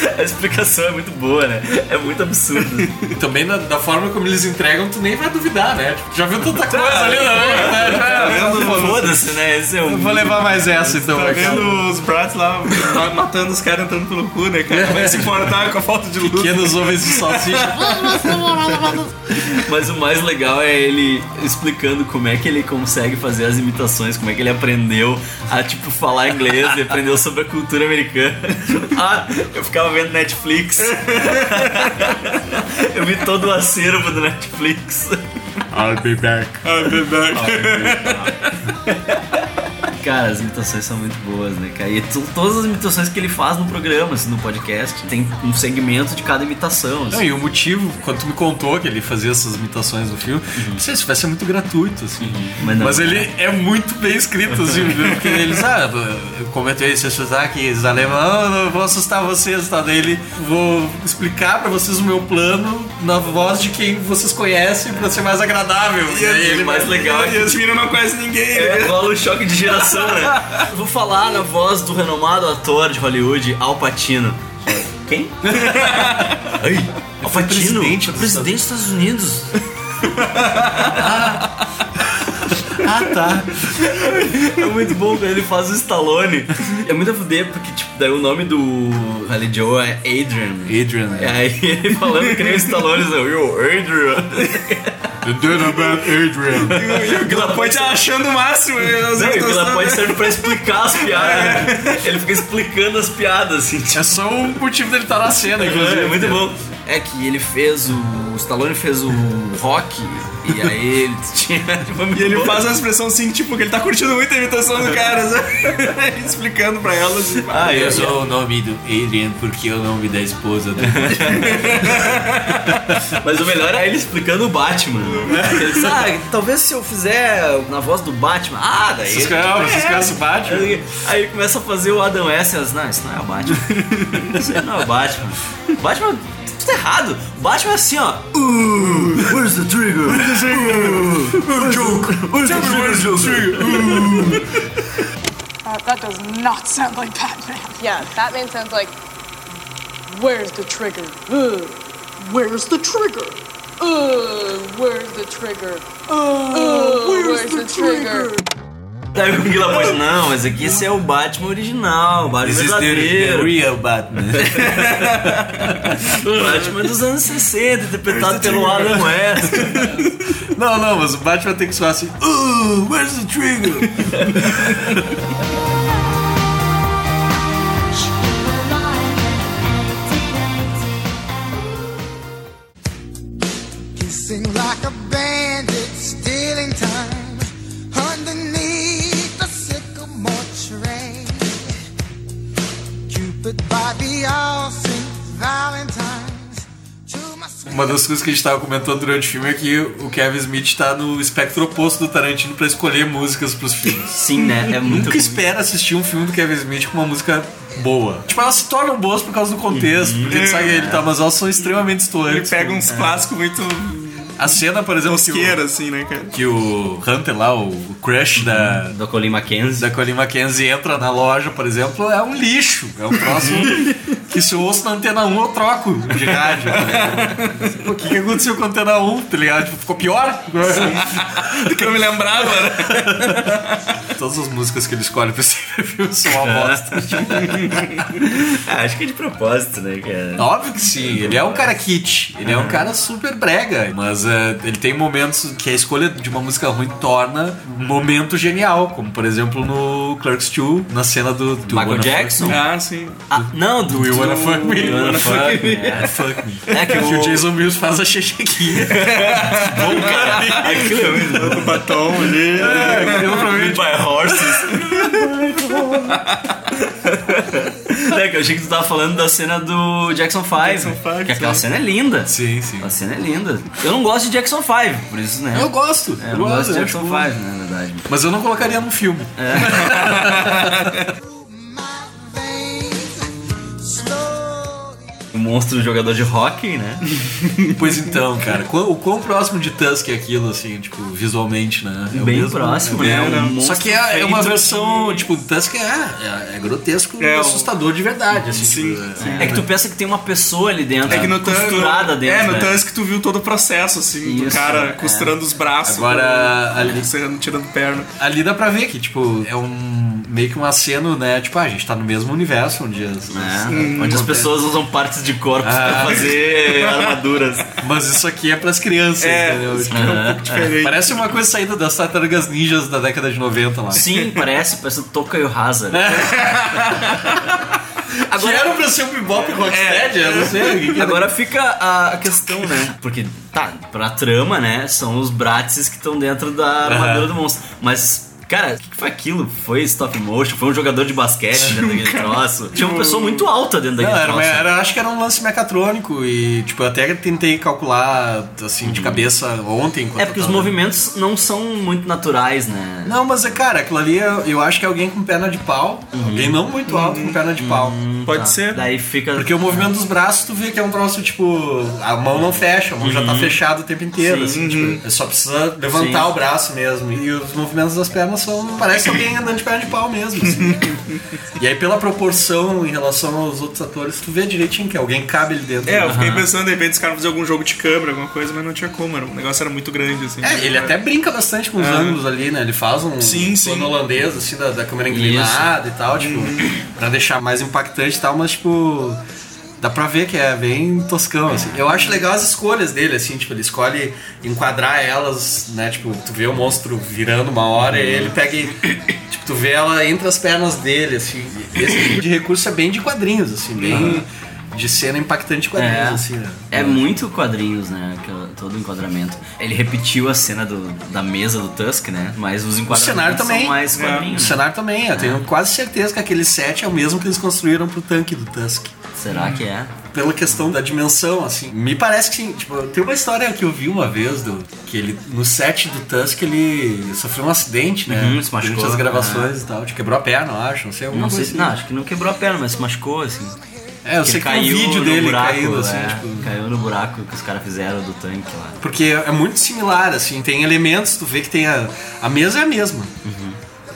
A explicação é muito boa, né? É muito absurdo. E também na- da forma como eles entregam, tu nem vai duvidar, né? Tipo, já viu tanta coisa ali, não, né? Já, Foda-se, né? Esse é um. Eu vou levar mais essa, então. Tá vendo os Bratz lá ma- matando os caras entrando pelo cu, né, cara? Vai se importar com a falta de luz. Pequenos homens de salsicha. Mas o mais legal é ele explicando como é que ele consegue fazer as imitações, como é que ele aprendeu a, tipo, falar inglês e aprendeu sobre a cultura americana. Ah, eu ficava vendo Netflix. Eu vi todo o acervo do Netflix. I'll be back. I'll be back. Cara, as imitações são muito boas, né, cara? E tu- todas as imitações que ele faz no programa, assim, no podcast, tem um segmento de cada imitação. Não, Assim. e o motivo, quando tu me contou que ele fazia essas imitações no filme, não sei se vai ser muito gratuito, assim. Mas Mas, não. ele é muito bem escrito, assim, porque eles, ah, eu comentei esse sotaque alemão, não vou assustar vocês, tá? Daí ele, vou explicar pra vocês o meu plano na voz de quem vocês conhecem pra ser mais agradável. E aí ele mais legal é que os meninos não conhecem ninguém, É, né? rola um choque de geração, né? Eu Vou falar na voz do renomado ator de Hollywood, Al Pacino. Quem? Ai, Al Pacino, presidente dos presidente dos Estados Unidos. Ah, tá. É muito bom quando ele faz o Stallone. É muito a fuder, porque, tipo, daí o nome do Haley Joe é Adrian. Adrian, E aí ele falando que nem o Stallone, assim, yo, Adrian. Adrian. E o Guilherme tá achando o máximo. né? Não, e o Guilherme serve pra explicar as piadas. né? Ele fica explicando as piadas, assim. tipo, É só o motivo dele estar na cena, inclusive. É, muito bom. É que ele fez o. O Stallone fez o rock. E aí ele tinha. Tipo, E ele faz uma expressão assim, tipo, que ele tá curtindo muito a imitação do cara, sabe? Explicando pra ela assim. Ah, eu o nome do Adrian porque é o nome da esposa dele. Mas o melhor é ele explicando o Batman. Ele diz, ah, talvez se eu fizer na voz do Batman. Ah, daí. Vocês conhecem- vocês conhecem o Batman? Aí, aí ele começa a fazer o Adam e elas, Não, isso não é o Batman. Isso aí não é o Batman. Batman. Tudo errado. O Batman é assim, ó. Uh, where's the trigger? Uh, joke. Where's the trigger? Uh, that does not sound like Batman. Yeah, Batman sounds like, where's the trigger? Uh, where's the trigger? Uh, where's the trigger? Uh, where's, the, trigger? Daí o Guila pode, não, mas aqui esse é o Batman original, o Batman is the, verdadeiro. real Batman. Batman dos anos 60, interpretado pelo Adam West. não, não, mas o Batman tem que soar assim. Uh, where's the trigger? Uma das coisas que a gente tava comentando durante o filme é que o Kevin Smith tá no espectro oposto do Tarantino pra escolher músicas pros filmes. Sim, né? É muito Nunca espera assistir um filme do Kevin Smith com uma música boa. Tipo, elas se tornam boas por causa do contexto, porque tu sabe que ele tá, mas elas são extremamente Ele estoantes. pega uns É. clássicos muito A cena, por exemplo, que o, assim, né, cara? que o Hunter lá, o, o crush da, Da Colin Mackenzie. da Colin Mackenzie entra na loja, por exemplo, é um lixo. É um troço Que se eu ouço na antena 1, eu troco de rádio. ligado? o que, que aconteceu com a antena 1, tá ligado? Tipo, ficou pior? Do que eu me lembrava, né? Todas as músicas que ele escolhe pra esse filme são uma bosta. Ah, acho que é de propósito, né, cara? Óbvio que sim, ele é um cara kit, ele é um cara super brega, mas é, ele tem momentos que a escolha de uma música ruim torna um momento genial, como por exemplo no Clerks 2, na cena do, do Michael Jackson? Ah, sim. Ah, não, do, Do You Wanna do- Fuck Me. You Wanna Fuck Me, é. É, fuck me. É que que o- o Jason Mills faz a chechequinha. Bom, cara. Aquilo é muito bom. O batom ali. É, eu provavelmente By horses. É, que eu achei que tu tava falando da cena do Jackson 5. Jackson Five, que aquela sim. cena é linda. Sim, sim. A cena é linda. Eu não gosto de Jackson 5, por isso, né? Eu gosto. É, eu gosto gosto, de eu Jackson acho 5, bom. né, na verdade. Mas eu não colocaria num filme. O monstro jogador de hockey, né? Pois então, cara, quão- o quão próximo de Tusk é aquilo, assim, tipo, visualmente, né? É o Bem mesmo- próximo, é, né? é, Um Só que é, é uma versão, tipo, Tusk é, é, é grotesco e É, assustador de verdade, assim. Sim, tipo, sim. É que tu pensa que tem uma pessoa ali dentro, É que no costurada dentro. É, no né? Tusk tu viu todo o processo, assim, do Isso, cara é. costurando os braços. Agora, ali- tirando, tirando perna. Ali dá pra ver que, tipo, é um meio que um aceno, né? Tipo, ah, a gente tá no mesmo universo onde as, É, onde as pessoas usam partes de corpo pra Ah. fazer armaduras. Mas isso aqui é pras crianças, É, entendeu? isso aqui é um pouco diferente. Parece uma coisa saída das tartarugas ninjas da década de 90 lá. Sim, parece, parece o Tokayo Hazard. Agora era pra ser um bebop rocksteady, eu não sei. Agora fica a a questão, né? Porque, tá, pra trama, né? São os Bratz que estão dentro da armadura do monstro. Mas. Cara, o que, que foi aquilo? Foi stop motion? Foi um jogador de basquete dentro daquele troço? Tinha uma pessoa muito alta dentro Não, daquele era, troço. era- acho que era um lance mecatrônico e, tipo, eu até tentei calcular, assim, de cabeça ontem. É porque os movimentos não são muito naturais, né? Não, mas é, cara, aquilo ali eu, eu acho que é alguém com perna de pau. Alguém não muito alto com perna de pau. Pode Tá. ser. Daí fica. Porque o movimento dos braços, tu vê que é um troço, tipo, a mão não fecha, a mão já tá fechada o tempo inteiro, Sim. assim, tipo, só precisa levantar Sim. o braço mesmo. E os movimentos das pernas são, parece alguém andando de perna de pau mesmo, assim. e aí, pela proporção em relação aos outros atores, tu vê direitinho que alguém cabe ali dentro. É, eu fiquei pensando, de repente, os caras faziam algum jogo de câmera, alguma coisa, mas não tinha como, era, o negócio era muito grande, assim. É, ele até brinca bastante com os É. ângulos ali, né? Ele faz um Sim, sim. plano holandês, assim, da, da câmera inclinada e tal, tipo, pra deixar mais impactante e tal, mas, tipo, dá pra ver que é bem toscão, assim. Eu acho legal as escolhas dele, assim, tipo, ele escolhe enquadrar elas, né? Tipo, tu vê o monstro virando uma hora e ele pega e, tipo, tu vê ela entre as pernas dele, assim. Esse tipo de recurso é bem de quadrinhos, assim, bem de cena impactante quadrinhos, É, assim, né? é muito quadrinhos, né? Todo o enquadramento. Ele repetiu a cena do, da mesa do Tusk, né? Mas os O enquadramentos cenário também. são mais É, quadrinhos. O cenário também. Eu tenho quase certeza que aquele set é o mesmo que eles construíram pro tanque do Tusk. Será que é? Pela questão da dimensão, assim. Me parece que sim. Tipo, tem uma história que eu vi uma vez do. Que ele. No set do Tusk ele sofreu um acidente, né? Uhum, se machucou, Durante as gravações e tal. Te quebrou a perna, eu acho. Não sei. Não sei, assim. não, acho que não quebrou a perna, mas se machucou, assim. É, eu Que sei que tem um caiu vídeo no dele buraco, caindo, assim, é, tipo. Caiu no buraco que os caras fizeram do tanque lá. Porque é muito similar, assim, tem elementos, tu vê que tem a. A mesa é a mesma.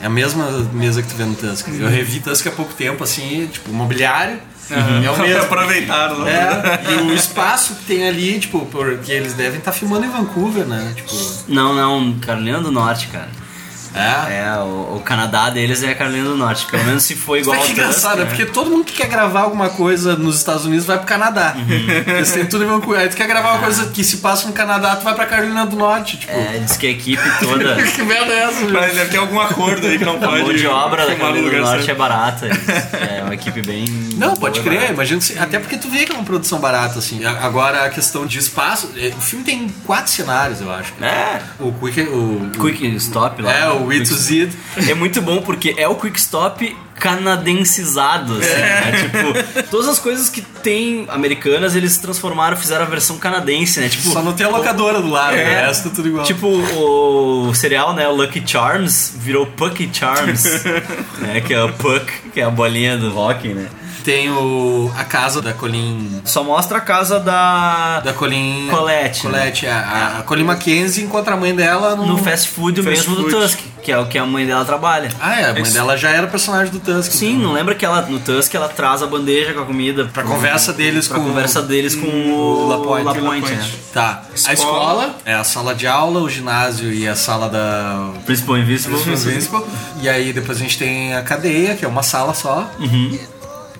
É a mesma mesa que tu vê no Tusk. Eu revi Tusk há pouco tempo, assim, tipo, o mobiliário. É o mesmo. Aproveitaram, né? É, e o espaço que tem ali, tipo, porque eles devem estar filmando em Vancouver, né? Tipo. Não, não, Carolina do Norte, cara. É? É, o, o Canadá deles é a Carolina do Norte. Pelo menos se for igual Mas ao que Tusk, engraçado, né? é porque todo mundo que quer gravar alguma coisa nos Estados Unidos vai pro Canadá. Eles têm tudo em Vancouver. Aí tu quer gravar uma coisa que se passa no Canadá, tu vai pra Carolina do Norte, tipo. É, diz que a equipe toda. que merda é essa, Mas deve ter algum acordo aí que não A pode. mão de obra da Carolina do Norte é certo. barata. É uma equipe bem. Não, pode crer, barata. imagina se, até porque tu vê que é uma produção barata, assim. A- Agora a questão de espaço, é, o filme tem quatro cenários, eu acho. É. O Quick, o, Quick Stop lá. É, o We to Z. É muito bom porque é o Quick Stop canadencizado, assim, É. né? Tipo, todas as coisas que tem americanas, eles transformaram, fizeram a versão canadense, né? Tipo, Só não tem a locadora do lado, É. o resto tudo igual. Tipo, o serial, né? O Lucky Charms virou Pucky Charms, né? Que é o Puck, que é a bolinha do hockey, né? Tem o, a casa da Colin. Só mostra a casa da. Da Colin. Colette, né? Colette, a, a, a Colin Mackenzie encontra a mãe dela no, No fast food Fast mesmo do food. Tusk, que é o que a mãe dela trabalha. Ah, é, a mãe dela já era personagem do Tusk. Sim, não lembra que ela no Tusk ela traz a bandeja com a comida Pra conversa deles pra com conversa deles com o Lapointe. Lapointe, né? Tá. A escola é a sala de aula, o ginásio e a sala da Principal Invisible. Principal Invincible. E aí depois a gente tem a cadeia, que é uma sala só. Uhum.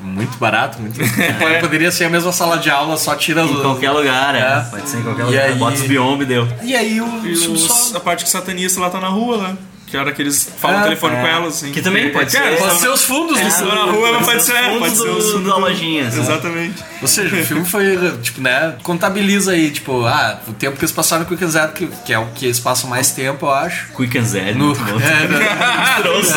Muito barato, muito. Poderia ser a mesma sala de aula, só tira Em o- qualquer lugar, é. É. Pode ser em qualquer E lugar. aí- Bota os biombo e deu. E aí o E subsolo. a parte que o satanista lá tá na rua, lá. Que a hora que eles falam É, no telefone é. com ela, assim. Que também pode Cara, ser. Pode ser os fundos Eles estão na rua, mas pode ser, fundos pode ser os do Lojinhas, né? Exatamente. Ou seja, o filme foi, tipo, né? Contabiliza aí, tipo, ah, o tempo que eles passaram no Quick and Zero, que, que é o que eles passam mais tempo, eu acho. Quick and Zed, No, é, né? Trouxe.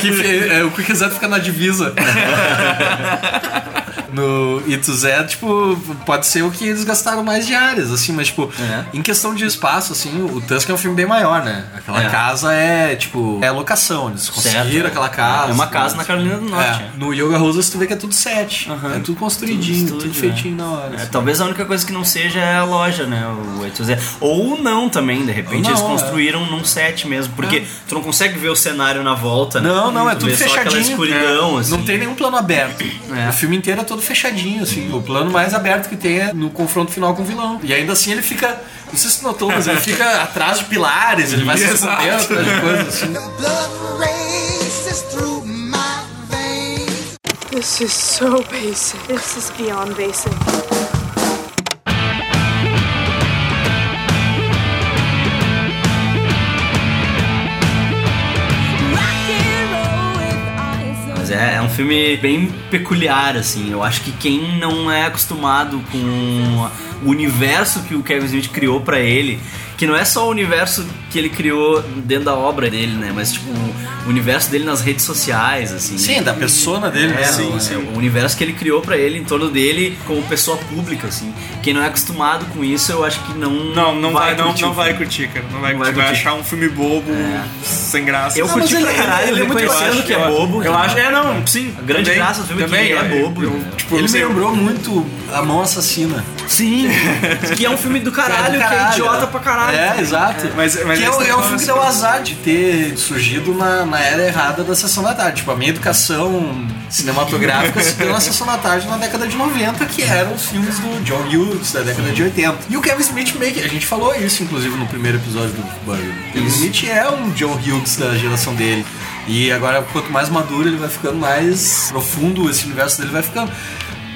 que, é, o Quick and Zero fica na divisa. no Z, tipo, pode ser o que eles gastaram mais diárias, assim, mas, tipo, É. em questão de espaço, assim, o Tusk é um filme bem maior, né? Aquela É. casa é, tipo, é locação, eles conseguiram Certo. aquela casa. É uma casa na. Carolina do Norte. É. No Yoga Rosas tu vê que é tudo set. Aham. É tudo construidinho, Tudo tudo, estúdio, feitinho na hora. É, assim. talvez a única coisa que não seja é a loja, né? O Z. Ou não também, de repente Não, eles é. construíram num set mesmo. Porque tu não consegue ver o cenário na volta. né? Não, não, é Tu tudo fechadinho. escuridão, É. assim. Não tem nenhum plano aberto. É. O filme inteiro é todo fechadinho, assim. O plano mais aberto que tem é no confronto final com o vilão. E ainda assim ele fica. Não sei se tu notou, mas ele fica atrás de pilares, ele vai se escondendo atrás de coisas assim. This is so basic. This is beyond basic. Mas é, um filme bem peculiar, assim. Eu acho que quem não é acostumado com o universo que o Kevin Smith criou pra ele, que não é só o universo que ele criou dentro da obra dele, né? Mas tipo, o universo dele nas redes sociais, assim. Sim, da persona dele. É, sim, o- sim. é o universo que ele criou pra ele, em torno dele, como pessoa pública, assim. Quem não é acostumado com isso, eu acho que não. Não, não vai, não, curtir não o vai curtir, cara. Não vai Não curtir. vai Vai curtir. achar um filme bobo, sem graça. Eu Não, curti pra caralho, ele é muito reconhecendo que é bobo. Eu acho, é, não, sim. A grande também, graça do filme é que também, ele é bobo, eu- né? tipo, Ele não me lembrou muito A Mão Assassina. Sim, que é um filme do caralho, que é, idiota pra caralho. É, exato. Mas- mas que é, o- é falando filme que deu azar de ter surgido na, na era errada da sessão da tarde. Tipo, a minha educação cinematográfica se deu na sessão da tarde na década de 90, que eram os filmes do John Hughes da década de 80. E o Kevin Smith meio que. A gente falou isso, inclusive, no primeiro episódio do Burger. O Kevin Smith é um John Hughes da geração dele. E agora, quanto mais maduro ele vai ficando, mais profundo esse universo dele vai ficando.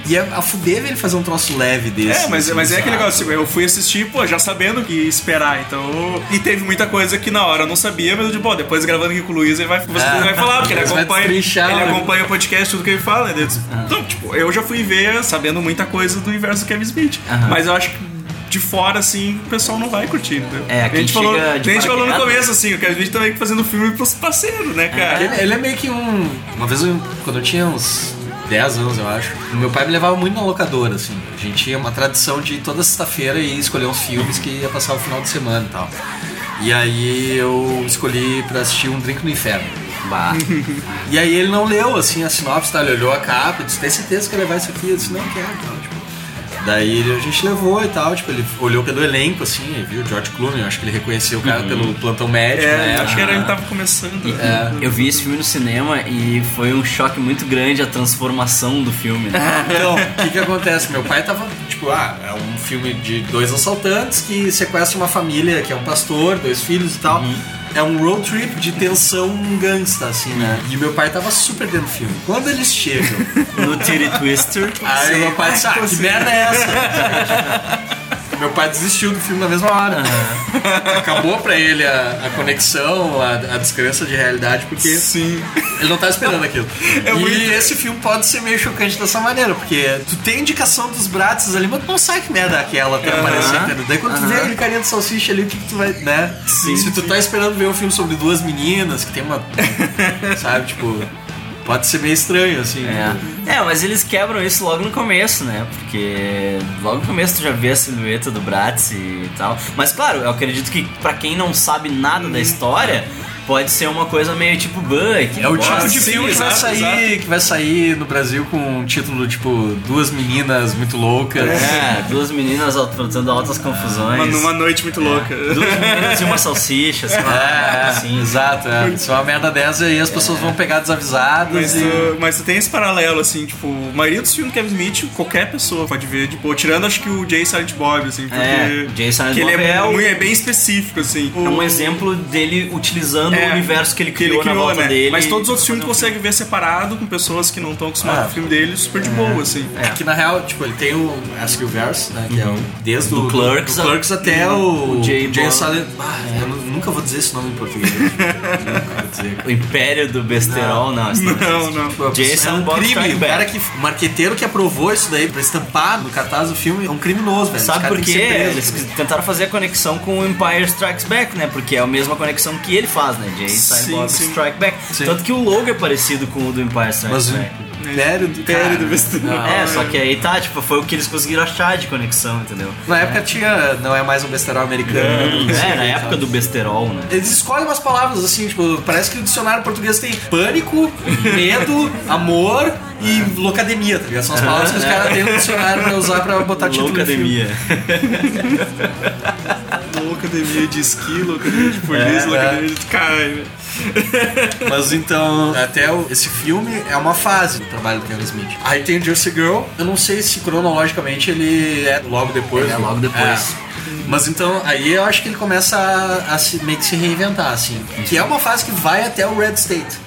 E é a fuder ele fazer um troço leve desse. É, mas, assim, mas é aquele negócio, tipo, eu fui assistir, pô, já sabendo que esperar, então. E teve muita coisa que na hora eu não sabia, mas eu digo, pô, depois gravando aqui com o Luiz, ele vai, você É. vai falar, porque ele acompanha. ele né? acompanha o podcast, tudo que ele fala? Então, tipo, eu já fui ver sabendo muita coisa do universo do Kevin Smith. Aham. Mas eu acho que de fora, assim, o pessoal não vai curtir, entendeu? É, a gente falou, a gente falou no começo, assim, o Kevin Smith também fazendo filme pros parceiros, né, cara? Ele, ele é meio que um. Uma vez, eu- quando eu tinha uns 10 anos, eu acho, meu pai me levava muito na locadora, assim. A gente tinha uma tradição de ir toda sexta-feira e escolher uns filmes que ia passar o final de semana e tal. E aí eu escolhi pra assistir Um Drink no Inferno. Bah. E aí ele não leu, assim, a sinopse, tá? Ele olhou a capa e disse, tem certeza que quer levar isso aqui? Eu disse, não quero, tal, tipo. Daí a gente levou e tal, tipo, ele olhou pelo elenco, assim, e viu o George Clooney, eu acho que ele reconheceu o cara pelo plantão médico, É, né? acho que era ele tava começando. E- Eu vi esse filme no cinema e foi um choque muito grande a transformação do filme. né? Então, o que que acontece? Meu pai tava, tipo, ah, é um filme de dois assaltantes que sequestram uma família que é um pastor, dois filhos e tal. É um road trip de tensão gangsta, assim, né? E meu pai tava super dentro do filme. Quando eles chegam, No Titty Twister. aí meu pai disse, ah, que merda é essa? Meu pai desistiu do filme na mesma hora. Acabou pra ele a, a conexão, a, a descrença de realidade, porque Sim. ele não tá esperando aquilo. É e muito- esse filme pode ser meio chocante dessa maneira, porque tu tem indicação dos braços ali, mas tu não sabe que merda é aquela aparecer, entendeu? Daí quando tu vê aquele carinha de salsicha ali, o que, que tu vai, né? Se tu tá esperando ver um filme sobre duas meninas, que tem uma. sabe, tipo. Pode ser meio estranho, assim. É. tipo, é, mas eles quebram isso logo no começo, né? Porque logo no começo tu já vê a silhueta do Bratz e tal. Mas claro, eu acredito que pra quem não sabe nada da história, pode ser uma coisa meio tipo Buck. É o tipo de filme que vai, sair, que vai sair no Brasil com um título tipo Duas Meninas Muito Loucas. É, duas meninas aprontando altas confusões. Uma, numa noite muito louca. Duas meninas e uma salsicha, sei lá. É, assim. exato. É. Se é uma merda dessa aí, as pessoas vão pegar desavisadas Mas e... tu, mas tu tem esse paralelo, assim, tipo, a maioria dos filmes do Kevin Smith, qualquer pessoa pode ver, tipo, tirando acho que o Jay Silent Bob, assim, porque. É, Jay Silent que Bob ele é, é o- é bem específico, assim. É um exemplo dele utilizando É, o universo que ele que ele criou, na criou, volta né? dele. Mas todos os outros filmes tu consegue ver separado, com pessoas que não estão acostumadas Ah. com o filme dele, super de boa, assim. É que na real, tipo, ele tem o Askewverse, né? Que é o, desde Do o Clerks do a- Clerks até o, o Jay. Silent. Ah, eu nu- nunca vou dizer esse nome em português. O Império do Besterol, não. Não, não. Jay é um Bob crime. O cara que. O marqueteiro que aprovou isso daí pra estampar no cartaz do filme é um criminoso, velho. Sabe por quê? Eles tentaram fazer a conexão com o Empire Strikes Back, né? Porque é a mesma conexão que ele faz, né? Sim, Bob sim. Strike Back. Sim. Tanto que o logo é parecido com o do Empire Strikes Mas Back. Império do. Império cara, do Besterol. não. É, só que aí tá, tipo, foi o que eles conseguiram achar de conexão, entendeu? Na época tinha. Não é mais um besterol americano. É, o na época do Besterol, né? Eles escolhem umas palavras assim, tipo, parece que o dicionário português tem pânico, medo, amor e locademia, tá ligado? São as palavras que os caras têm no dicionário pra usar pra botar título. Loucademia. Locademia de esqui, locademia de polícia, É, locademia de caralho. Mas então, até o- esse filme é uma fase do trabalho do Kevin Smith. Aí tem Juicy Girl, eu não sei se cronologicamente ele é logo depois. Ele é logo depois. É. Mas então, aí eu acho que ele começa a, a se, meio que se reinventar, assim. Que é uma fase que vai até o Red State.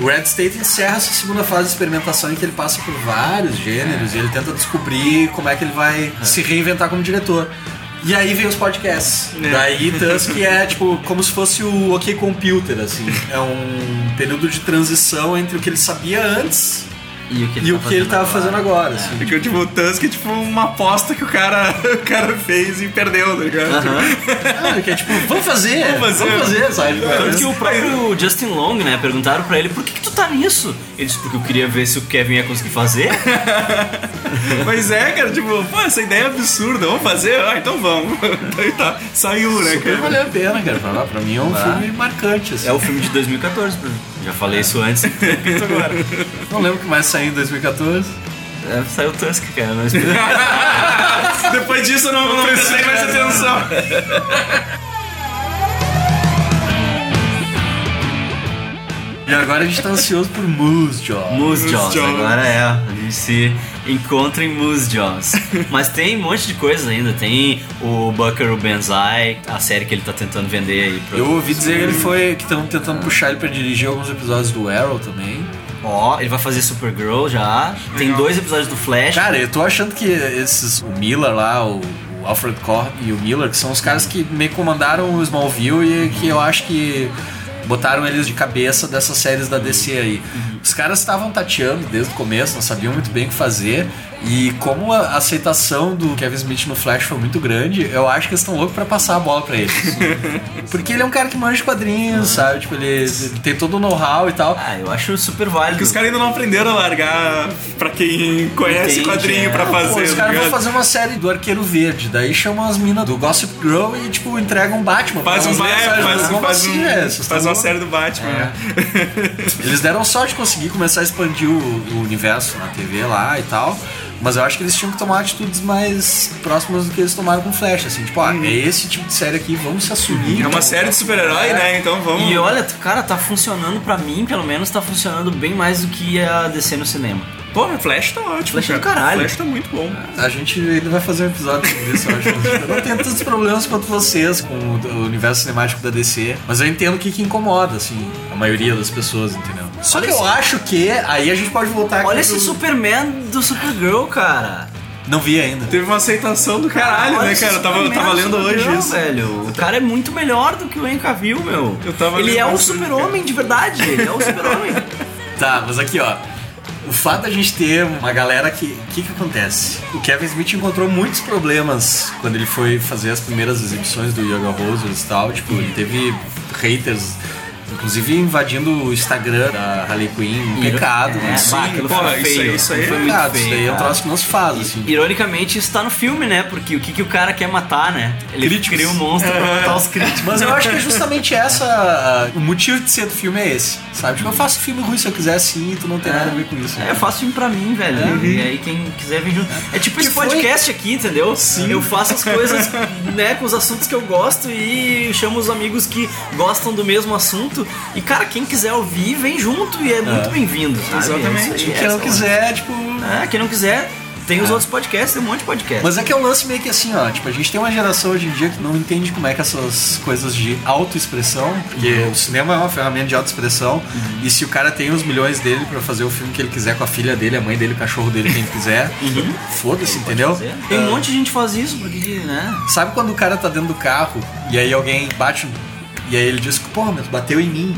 O Red State encerra essa segunda fase de experimentação em que ele passa por vários gêneros e ele tenta descobrir como é que ele vai se reinventar como diretor. E aí vem os podcasts. É. Daí Tusk é tipo como se fosse o OK Computer, assim. É um período de transição entre o que ele sabia antes E o que ele, tá o que ele tava fazendo agora. assim. Porque tipo, o Tusk é tipo uma aposta que o cara, o cara fez e perdeu, tá ligado? Ah, que é tipo, vamos fazer, Vamos fazer. vamos fazer, sabe? Tanto que o próprio Justin Long, né, perguntaram pra ele por que, que tu tá nisso? Ele disse, porque eu queria ver se o Kevin ia conseguir fazer. Mas é, cara, tipo, pô, essa ideia é absurda, vamos fazer? Ah, então vamos. Daí tá, saiu, né, Super cara? valeu a pena, cara. Pra, pra mim é um Ah. filme marcante, assim. É o filme de 2014, Bruno. Já falei isso antes, agora. Não lembro que mais saiu em 2014. É, saiu Tusk, cara. Não. Depois disso eu não, não prestei mais atenção. E agora a gente tá ansioso por Moose Jaw. Moose Jaws, Jaws. agora é. A gente se encontra em Moose Jaws. Mas tem um monte de coisas ainda. Tem o Buckaroo Banzai, a série que ele tá tentando vender aí. Pro... Eu ouvi dizer que ele foi. que estão tentando puxar ele pra dirigir alguns episódios do Arrow também. Ó, ele vai fazer Supergirl já. Tem dois episódios do Flash. Cara, eu tô achando que esses. O Miller lá, o, o Alfred Corp e o Miller, que são os caras que meio comandaram o Smallville e que eu acho que botaram eles de cabeça dessas séries da DC aí. Os caras estavam tateando desde o começo, não sabiam muito bem o que fazer. E como a aceitação do Kevin Smith no Flash foi muito grande, eu acho que eles estão loucos pra passar a bola pra eles. Porque ele é um cara que manja quadrinhos, sabe? Tipo, ele, ele tem todo o know-how e tal. Ah, eu acho super válido. Porque os caras ainda não aprenderam a largar pra quem conhece Entende, quadrinho é. pra fazer. Pô, os tá caras vão fazer uma série do Arqueiro Verde, daí chamam as minas do Gossip Girl e, tipo, entregam um Batman. Faz pra um, sabe? faz, Como faz, assim, um-? Vocês faz tão uma série do Batman. né? Eles deram sorte de conseguir começar a expandir o, o universo na TV lá e tal. Mas eu acho que eles tinham que tomar atitudes mais próximas do que eles tomaram com Flash. Assim, tipo, ah, é esse tipo de série aqui, vamos se assumir. É uma série de super-herói, né? Então vamos. E olha, cara, tá funcionando pra mim, pelo menos tá funcionando bem mais do que a DC no cinema. Pô, o Flash tá ótimo. Flash é do cara. caralho. Flash tá muito bom. A gente ele vai fazer um episódio sobre isso, eu acho. Eu não tenho tantos problemas quanto vocês com o, universo cinemático da DC, mas eu entendo o que, que incomoda, assim, a maioria das pessoas, entendeu? Só que eu esse- acho que aí a gente pode voltar aqui Olha esse Superman do Supergirl, cara. Não vi ainda. Teve uma aceitação do caralho, né, cara? Eu tava, eu tava do lendo hoje Supergirl, isso. velho. O cara é muito melhor do que o Henry meu. Eu tava Ele é o isso, super-homem de verdade. Ele é o super-homem. Tá, mas aqui ó. O fato da gente ter uma galera que. O que, que acontece? O Kevin Smith encontrou muitos problemas quando ele foi fazer as primeiras exibições do Yoga Rosers e tal. Tipo, ele teve haters Inclusive invadindo o Instagram da Harley Quinn, um pecado. É, né? bah, aquilo foi feio. Isso aí Foi é pecado. feio, Isso daí é um cara. troço que não se faz, assim. Ironicamente, isso tá no filme, né? Porque o que, que o cara quer matar, né? Ele cria um monstro pra É. matar os críticos. Mas eu acho que é justamente essa. O motivo de ser do filme é esse. Sabe? Tipo, eu faço filme ruim se eu quiser assim e tu não tem nada a ver com isso. É, eu faço filme pra mim, velho. E aí quem quiser vir junto. É tipo esse podcast aqui, entendeu? Sim. Eu faço as coisas, né, com os assuntos que eu gosto e chamo os amigos que gostam do mesmo assunto. E, cara, quem quiser ouvir, vem junto e é muito bem-vindo? Exatamente. É Quem não quiser, tipo. É, quem não quiser, tem os É. outros podcasts, tem um monte de podcast. Mas é que é um lance meio que assim, ó. Tipo, a gente tem uma geração hoje em dia que não entende como é que essas coisas de autoexpressão, porque o cinema é uma ferramenta de autoexpressão, e se o cara tem os milhões dele pra fazer o filme que ele quiser com a filha dele, a mãe dele, o cachorro dele, quem quiser, foda-se, entendeu? Tem um monte de gente que faz isso, porque, né? Sabe quando o cara tá dentro do carro e aí alguém bate e aí ele diz, porra, mas tu bateu em mim.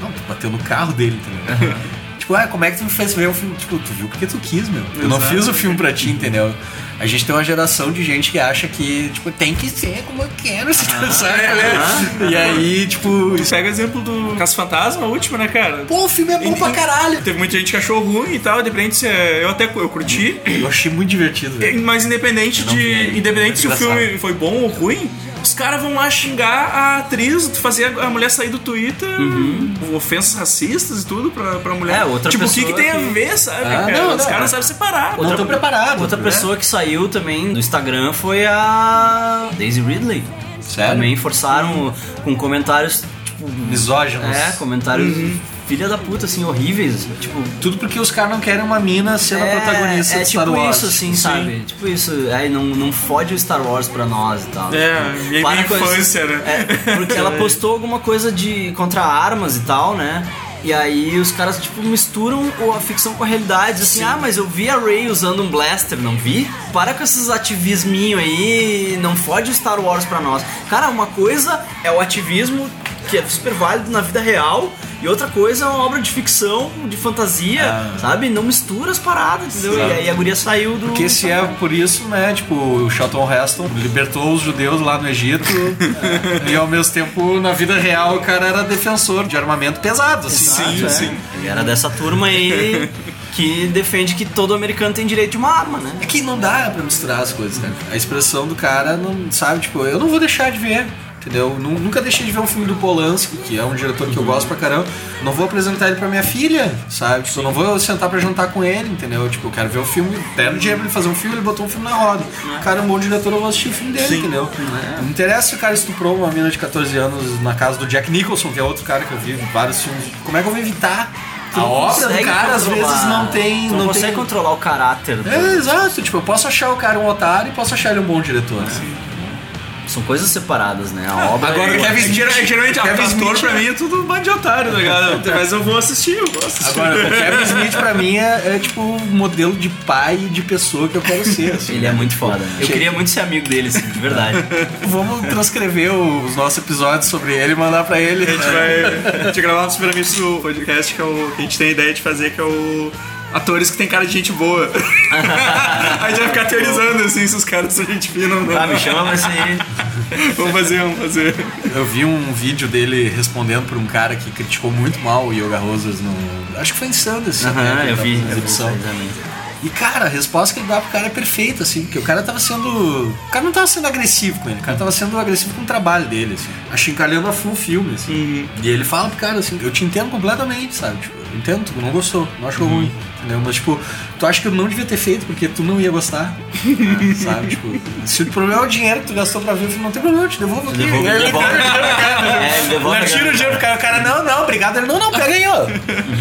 Não, tu bateu no carro dele, entendeu? tipo, ah, como é que tu me fez ver o filme? Tipo, tu viu porque tu quis, meu. Eu não fiz o filme pra ti, entendeu? A gente tem uma geração de gente que acha que, tipo, tem que ser como eu quero, sabe? é. E aí, tipo. Pega o exemplo do Caça Fantasma, a última, né, cara? Pô, o filme é bom pra caralho. Teve muita gente que achou ruim e tal, independente se é- eu até eu curti. Eu achei muito divertido, velho. Mas independente não vi de. ainda. Independente se o filme foi bom ou ruim, os caras vão lá xingar a atriz, fazer a mulher sair do Twitter, com ofensas racistas e tudo pra, pra mulher. É, outra tipo, o que, pessoa que tem a que- ver, sabe? Ah, cara? não, os não. caras sabem separar. preparado. Outra né? pessoa que saiu também do Instagram foi a Daisy Ridley. Sério? Também forçaram com comentários, tipo. Misóginos. É, comentários Uhum. Filha da puta, assim, horríveis. Tipo. Tudo porque os caras não querem uma mina sendo a protagonista é de Star tipo Wars. isso, assim, Sim. sabe? Tipo isso. Aí não, não fode o Star Wars pra nós e tal. É, Tipo, minha- minha infância, né? É, porque ela postou alguma coisa de contra armas e tal, né? E aí os caras, tipo, misturam a ficção com a realidade. Assim, ah, mas eu vi a Ray usando um blaster, não vi? Para com esses ativisminhos aí, não fode o Star Wars pra nós. Cara, uma coisa é o ativismo que é super válido na vida real, e outra coisa é uma obra de ficção, de fantasia, sabe? Não mistura as paradas, entendeu? Sim. E aí a guria saiu do. Porque se é por isso, né, tipo, o Charlton Heston libertou os judeus lá no Egito e ao mesmo tempo, na vida real, o cara era defensor de armamento pesado, assim. Exato, é. Ele era dessa turma aí que defende que todo americano tem direito de uma arma, né? É que não dá pra misturar as coisas, né? A expressão do cara, não sabe, tipo, eu não vou deixar de ver. Entendeu? Nu- Nunca deixei de ver um filme do Polanski, que é um diretor que eu gosto pra caramba. Não vou apresentar ele pra minha filha, sabe? Tipo, eu não vou sentar pra jantar com ele, entendeu? Tipo, eu quero ver o filme, deram dinheiro pra ele fazer um filme, ele botou um filme na roda. O cara é um bom diretor, eu vou assistir o filme dele, entendeu? Não interessa se o cara estuprou uma menina de 14 anos na casa do Jack Nicholson, que é outro cara que eu vi em vários filmes. Como é que eu vou evitar? A obra do cara às vezes não tem. Tu não, não consegue tem... controlar o caráter. É, exato. Tipo, eu posso achar o cara um otário e posso achar ele um bom diretor. São coisas separadas, né? A obra. Agora, é- o Kevin Smith, geralmente, Kevin ator Smith- pra mim é tudo um bando de otário, tá ligado? Mas eu vou assistir, eu vou assistir. Agora, o Kevin Smith pra mim é, é, tipo o modelo de pai e de pessoa que eu quero ser. assim. Ele é muito foda. né? Eu queria muito ser amigo dele, assim, de verdade. Vamos transcrever os nossos episódios sobre ele e mandar pra ele. A gente vai, a gente gravar um dos primeiros do podcast que, é o, que a gente tem a ideia de fazer, que é o atores que tem cara de gente boa. a gente vai ficar teorizando assim se os caras são gente fina ou não. Ah, me chama pra ser. Vamos fazer, vamos fazer. Eu vi um vídeo dele respondendo pra um cara que criticou muito mal o Yoga Rosas no. Acho que foi em Sanders. Aham, né, que ele eu vi, eu vi exatamente. E cara, a resposta que ele dá pro cara é perfeita, assim, porque o cara tava sendo. O cara não tava sendo agressivo com ele, o cara tava sendo agressivo com o trabalho dele, assim. Achincalhando a full o filme, assim. E ele fala pro cara assim, eu te entendo completamente, sabe? Tipo, entendo, tu não gostou, não achou ruim. Entendeu? Mas, tipo, tu acha que eu não devia ter feito porque tu não ia gostar. né, sabe? Tipo, se o problema é o dinheiro que tu gastou pra ver não tem problema, eu te devolvo aqui. Devolve- aí ele devolve. pega o dinheiro do cara, né? É, ele devolve Ele atira o dinheiro pro cara, o cara, não, não, obrigado. Ele, não, não, pega aí, ó.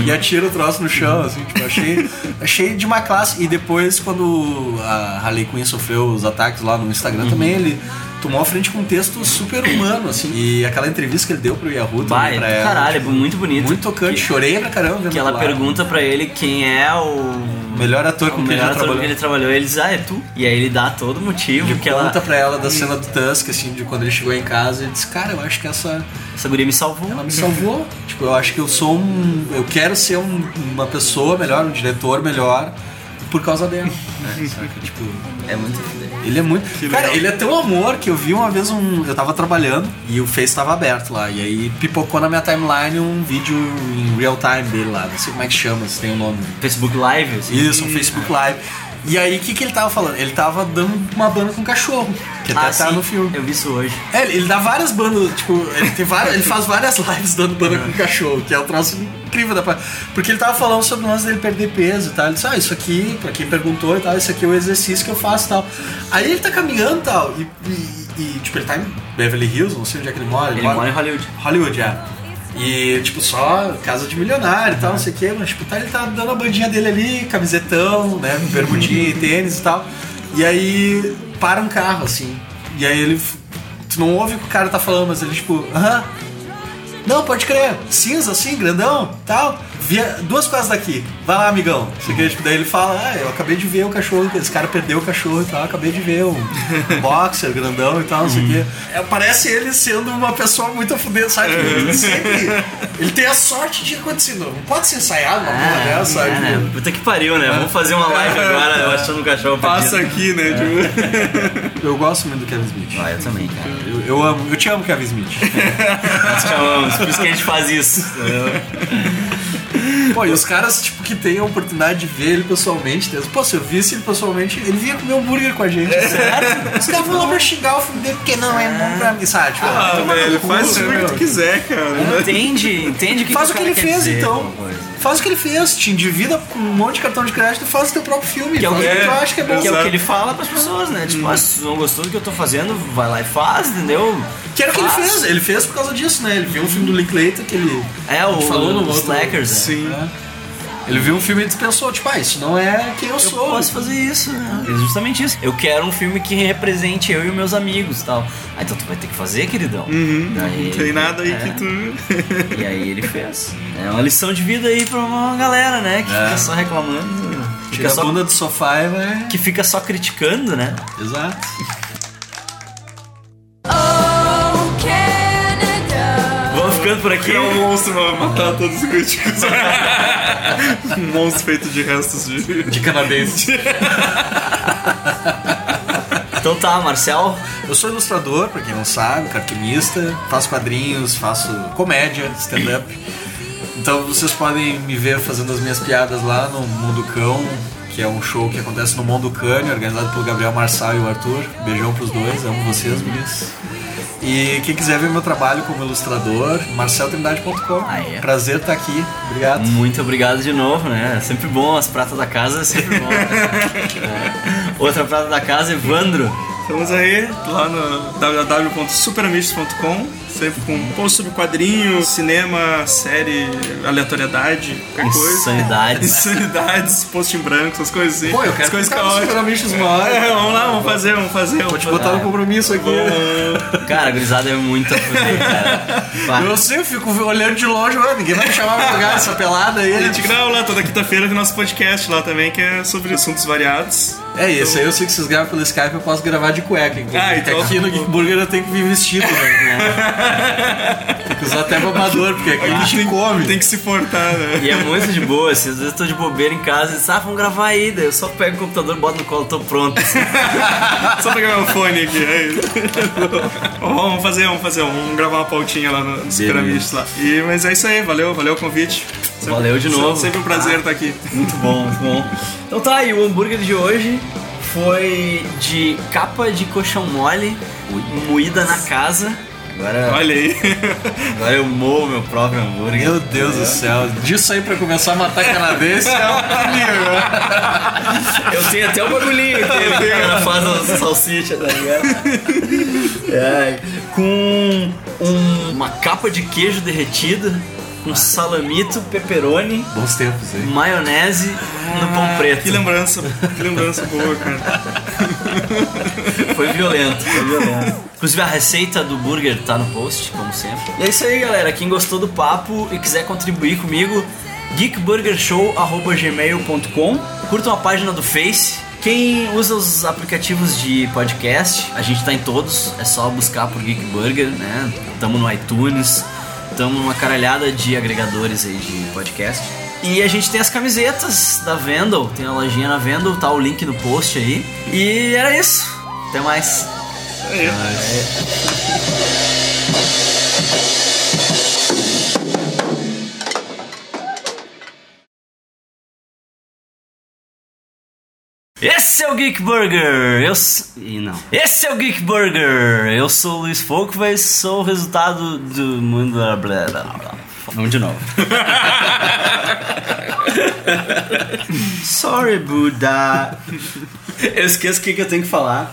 E atira o troço no chão, assim, tipo, achei, achei de uma classe. E depois, quando a Harley Quinn sofreu os ataques lá no Instagram também, ele tomou a frente com um texto super humano, assim. E aquela entrevista que ele deu pro Yahoo também Vai, pra ela. caralho, é tipo, muito bonito. Muito tocante, chorei pra caramba vendo Que ela pergunta pra ele quem é o Melhor ator com o ele melhor ator trabalhou. que ele trabalhou. Ele diz, ah, é tu. E aí ele dá todo o motivo. Ele que ela, conta pra ela da cena do Tusk, assim, de quando ele chegou em casa e disse, cara, eu acho que essa. Essa guria me salvou. Ela me salvou. tipo, eu acho que eu sou um. Eu quero ser um- uma pessoa melhor, um diretor melhor. Por causa dele. né? Saca? Tipo, É muito ele é muito. Cara, ele é tão amor que eu vi uma vez um. Eu tava trabalhando e o Face tava aberto lá. E aí pipocou na minha timeline um vídeo em real time dele lá. Não sei como é que chama, se tem o um nome. Facebook Live? Assim. Isso, um Facebook Live. E aí, o que, que ele tava falando? Ele tava dando uma banda com cachorro. Que até Ah, tá sim, no filme. Eu vi isso hoje. É, ele, ele dá várias bandas, tipo, ele, tem várias, ele faz várias lives dando banda com cachorro, que é um troço incrível da Porque ele tava falando sobre o lance dele perder peso e tal. Ele disse, ah, isso aqui, pra quem perguntou e tal, isso aqui é o exercício que eu faço e tal. Aí ele tá caminhando e tal, e, e- tipo, ele tá em Beverly Hills, não sei onde é que ele mora. Ele mora em Hollywood. Hollywood, é. E, tipo, só casa de milionário e tal, não sei o quê, mas, tipo, tá, ele tá dando a bandinha dele ali, camisetão, né, bermudinha e tênis e tal. E aí, para um carro, assim. E aí ele. Tu não ouve o que o cara tá falando, mas ele, tipo, aham. Não, pode crer. Cinza, assim, grandão, tal. Via duas coisas daqui. Vai lá, amigão. Aqui, tipo, daí ele fala, ah, eu acabei de ver o cachorro, esse cara perdeu o cachorro e tal, acabei de ver um boxer grandão e tal, não sei o quê. É, parece ele sendo uma pessoa muito a fuder, sabe? Ele sempre. Ele tem a sorte de acontecer. Não pode ser ensaiado uma porra dessa, sabe? É, né? Puta que pariu, né? Vamos fazer uma live agora, eu achando um cachorro Passa perdido. aqui, né? Tipo, Eu gosto muito do Kevin Smith. Ah, eu também, cara. Eu, eu amo, eu te amo, Kevin Smith. Nós te amamos, por isso que a gente faz isso. entendeu? Pô, e os caras, tipo, que têm a oportunidade de ver ele pessoalmente, tem- pô, se eu visse ele pessoalmente, ele vinha comer hambúrguer com a gente. Certo? Os caras vão lá pra xingar o filme dele, porque não é bom pra mim, sabe? Tipo, ah, velho, faz o que meu. tu quiser, cara. Entende, entende o que Faz que o que ele quer fez, dizer então. com a coisa. Faz o que ele fez, te endivida com um monte de cartão de crédito e faz o teu próprio filme. Que é o que, o que tu acha que é bom. que é o que ele fala pras pessoas, né? Tipo, ah, se tu não gostou do que eu tô fazendo, vai lá e faz, entendeu? Que era o que ele fez, ele fez por causa disso, né? Ele viu um filme do Linklater que ele É, o, falou no o outro- Slackers, né? Sim. Ele viu um filme e pensou, tipo, ah, isso não é quem eu, Eu sou. posso fazer isso, né? É justamente isso. Eu quero um filme que represente eu e meus amigos e tal. Ah, então tu vai ter que fazer, queridão. Uhum, Daí- não tem nada aí é. que tu. E aí ele fez. É uma lição de vida aí pra uma galera, né? Que É. fica só reclamando. Tira a bunda do sofá e vai. Que fica só criticando, né? Exato. Ficando por aqui. É um monstro pra matar todos os críticos. um monstro feito de restos de. De canadense. Então tá, Marcel. Eu sou ilustrador, pra quem não sabe, cartunista, faço quadrinhos, faço comédia, stand-up. Então vocês podem me ver fazendo as minhas piadas lá no Mundo Cão, que é um show que acontece no Mundo Cane, organizado pelo Gabriel Marçal e o Arthur. Beijão pros dois, amo vocês, guris. E quem quiser ver meu trabalho como ilustrador, marceltrindade.com. Prazer estar aqui. Obrigado. Muito obrigado de novo, né? É sempre bom, as pratas da casa é sempre bom. É. Outra prata da casa, Evandro. Estamos aí lá no www.superamistos.com, sempre com post sobre quadrinhos, cinema, série, aleatoriedade, qualquer coisa. Insanidades. Insanidades, post em branco, essas coisas assim. Pô, eu quero As coisas caóticas. Superamistos uma hora. É, vamos lá, vamos fazer, vamos fazer. Vou te botar no compromisso aqui. Cara, a gurizada é muito a fuder, cara. Eu sei, eu fico olhando de longe, mano, ninguém vai me chamar pra jogar essa pelada aí. A gente grava lá toda quinta-feira tem nosso podcast lá também, que é sobre assuntos variados. É, esse aí eu sei que vocês gravam pelo Skype, eu posso gravar de cueca. inclusive, Ah, então- aqui no Geek Burger eu tenho que vir vestido, né? Tem que usar até babador, porque aqui a gente come. Tem que se portar, né? E é muito de boa, assim, às vezes eu tô de bobeira em casa e diz, ah, vamos gravar aí, daí eu só pego o computador, boto no colo, tô pronto. Só pegar meu fone aqui. Aí. vamos fazer, vamos fazer, vamos gravar uma pautinha lá no Superamistas lá. E, mas é isso aí, valeu, valeu o convite. Sempre- Valeu de novo. Sempre um prazer estar aqui. Muito bom, muito bom. Então tá, e o hambúrguer de hoje foi de capa de colchão mole, moída na casa. Agora, Olha aí. agora eu moo meu próprio hambúrguer. Meu Deus do céu, disso aí pra começar a matar canadense é um caminho, Eu tenho até o bagulhinho que o cara faz a salsicha, tá ligado? É, com um- uma capa de queijo derretido, um salamito, pepperoni, Bons tempos, hein? maionese no pão preto. Que lembrança, que lembrança boa, cara. Foi violento, foi violento. Inclusive a receita do burger tá no post, como sempre. E é isso aí, galera. Quem gostou do papo e quiser contribuir comigo, geekburgershow.gmail.com Curtam a página do Face. Quem usa os aplicativos de podcast, a gente tá em todos, é só buscar por Geek Burger, né? Tamo no iTunes, Estamos numa caralhada de agregadores aí de podcast. E a gente tem as camisetas da Vendel, tem a lojinha na Vendel, tá o link no post aí. E era isso. Até mais. Aí. Esse é o Geek Burger! Eu. Ih, não. Esse é o Geek Burger! Eu sou o Luiz Folkvez, sou o resultado do mundo. Vamos de novo. Sorry, Buda. Eu esqueço o que que eu tenho que falar.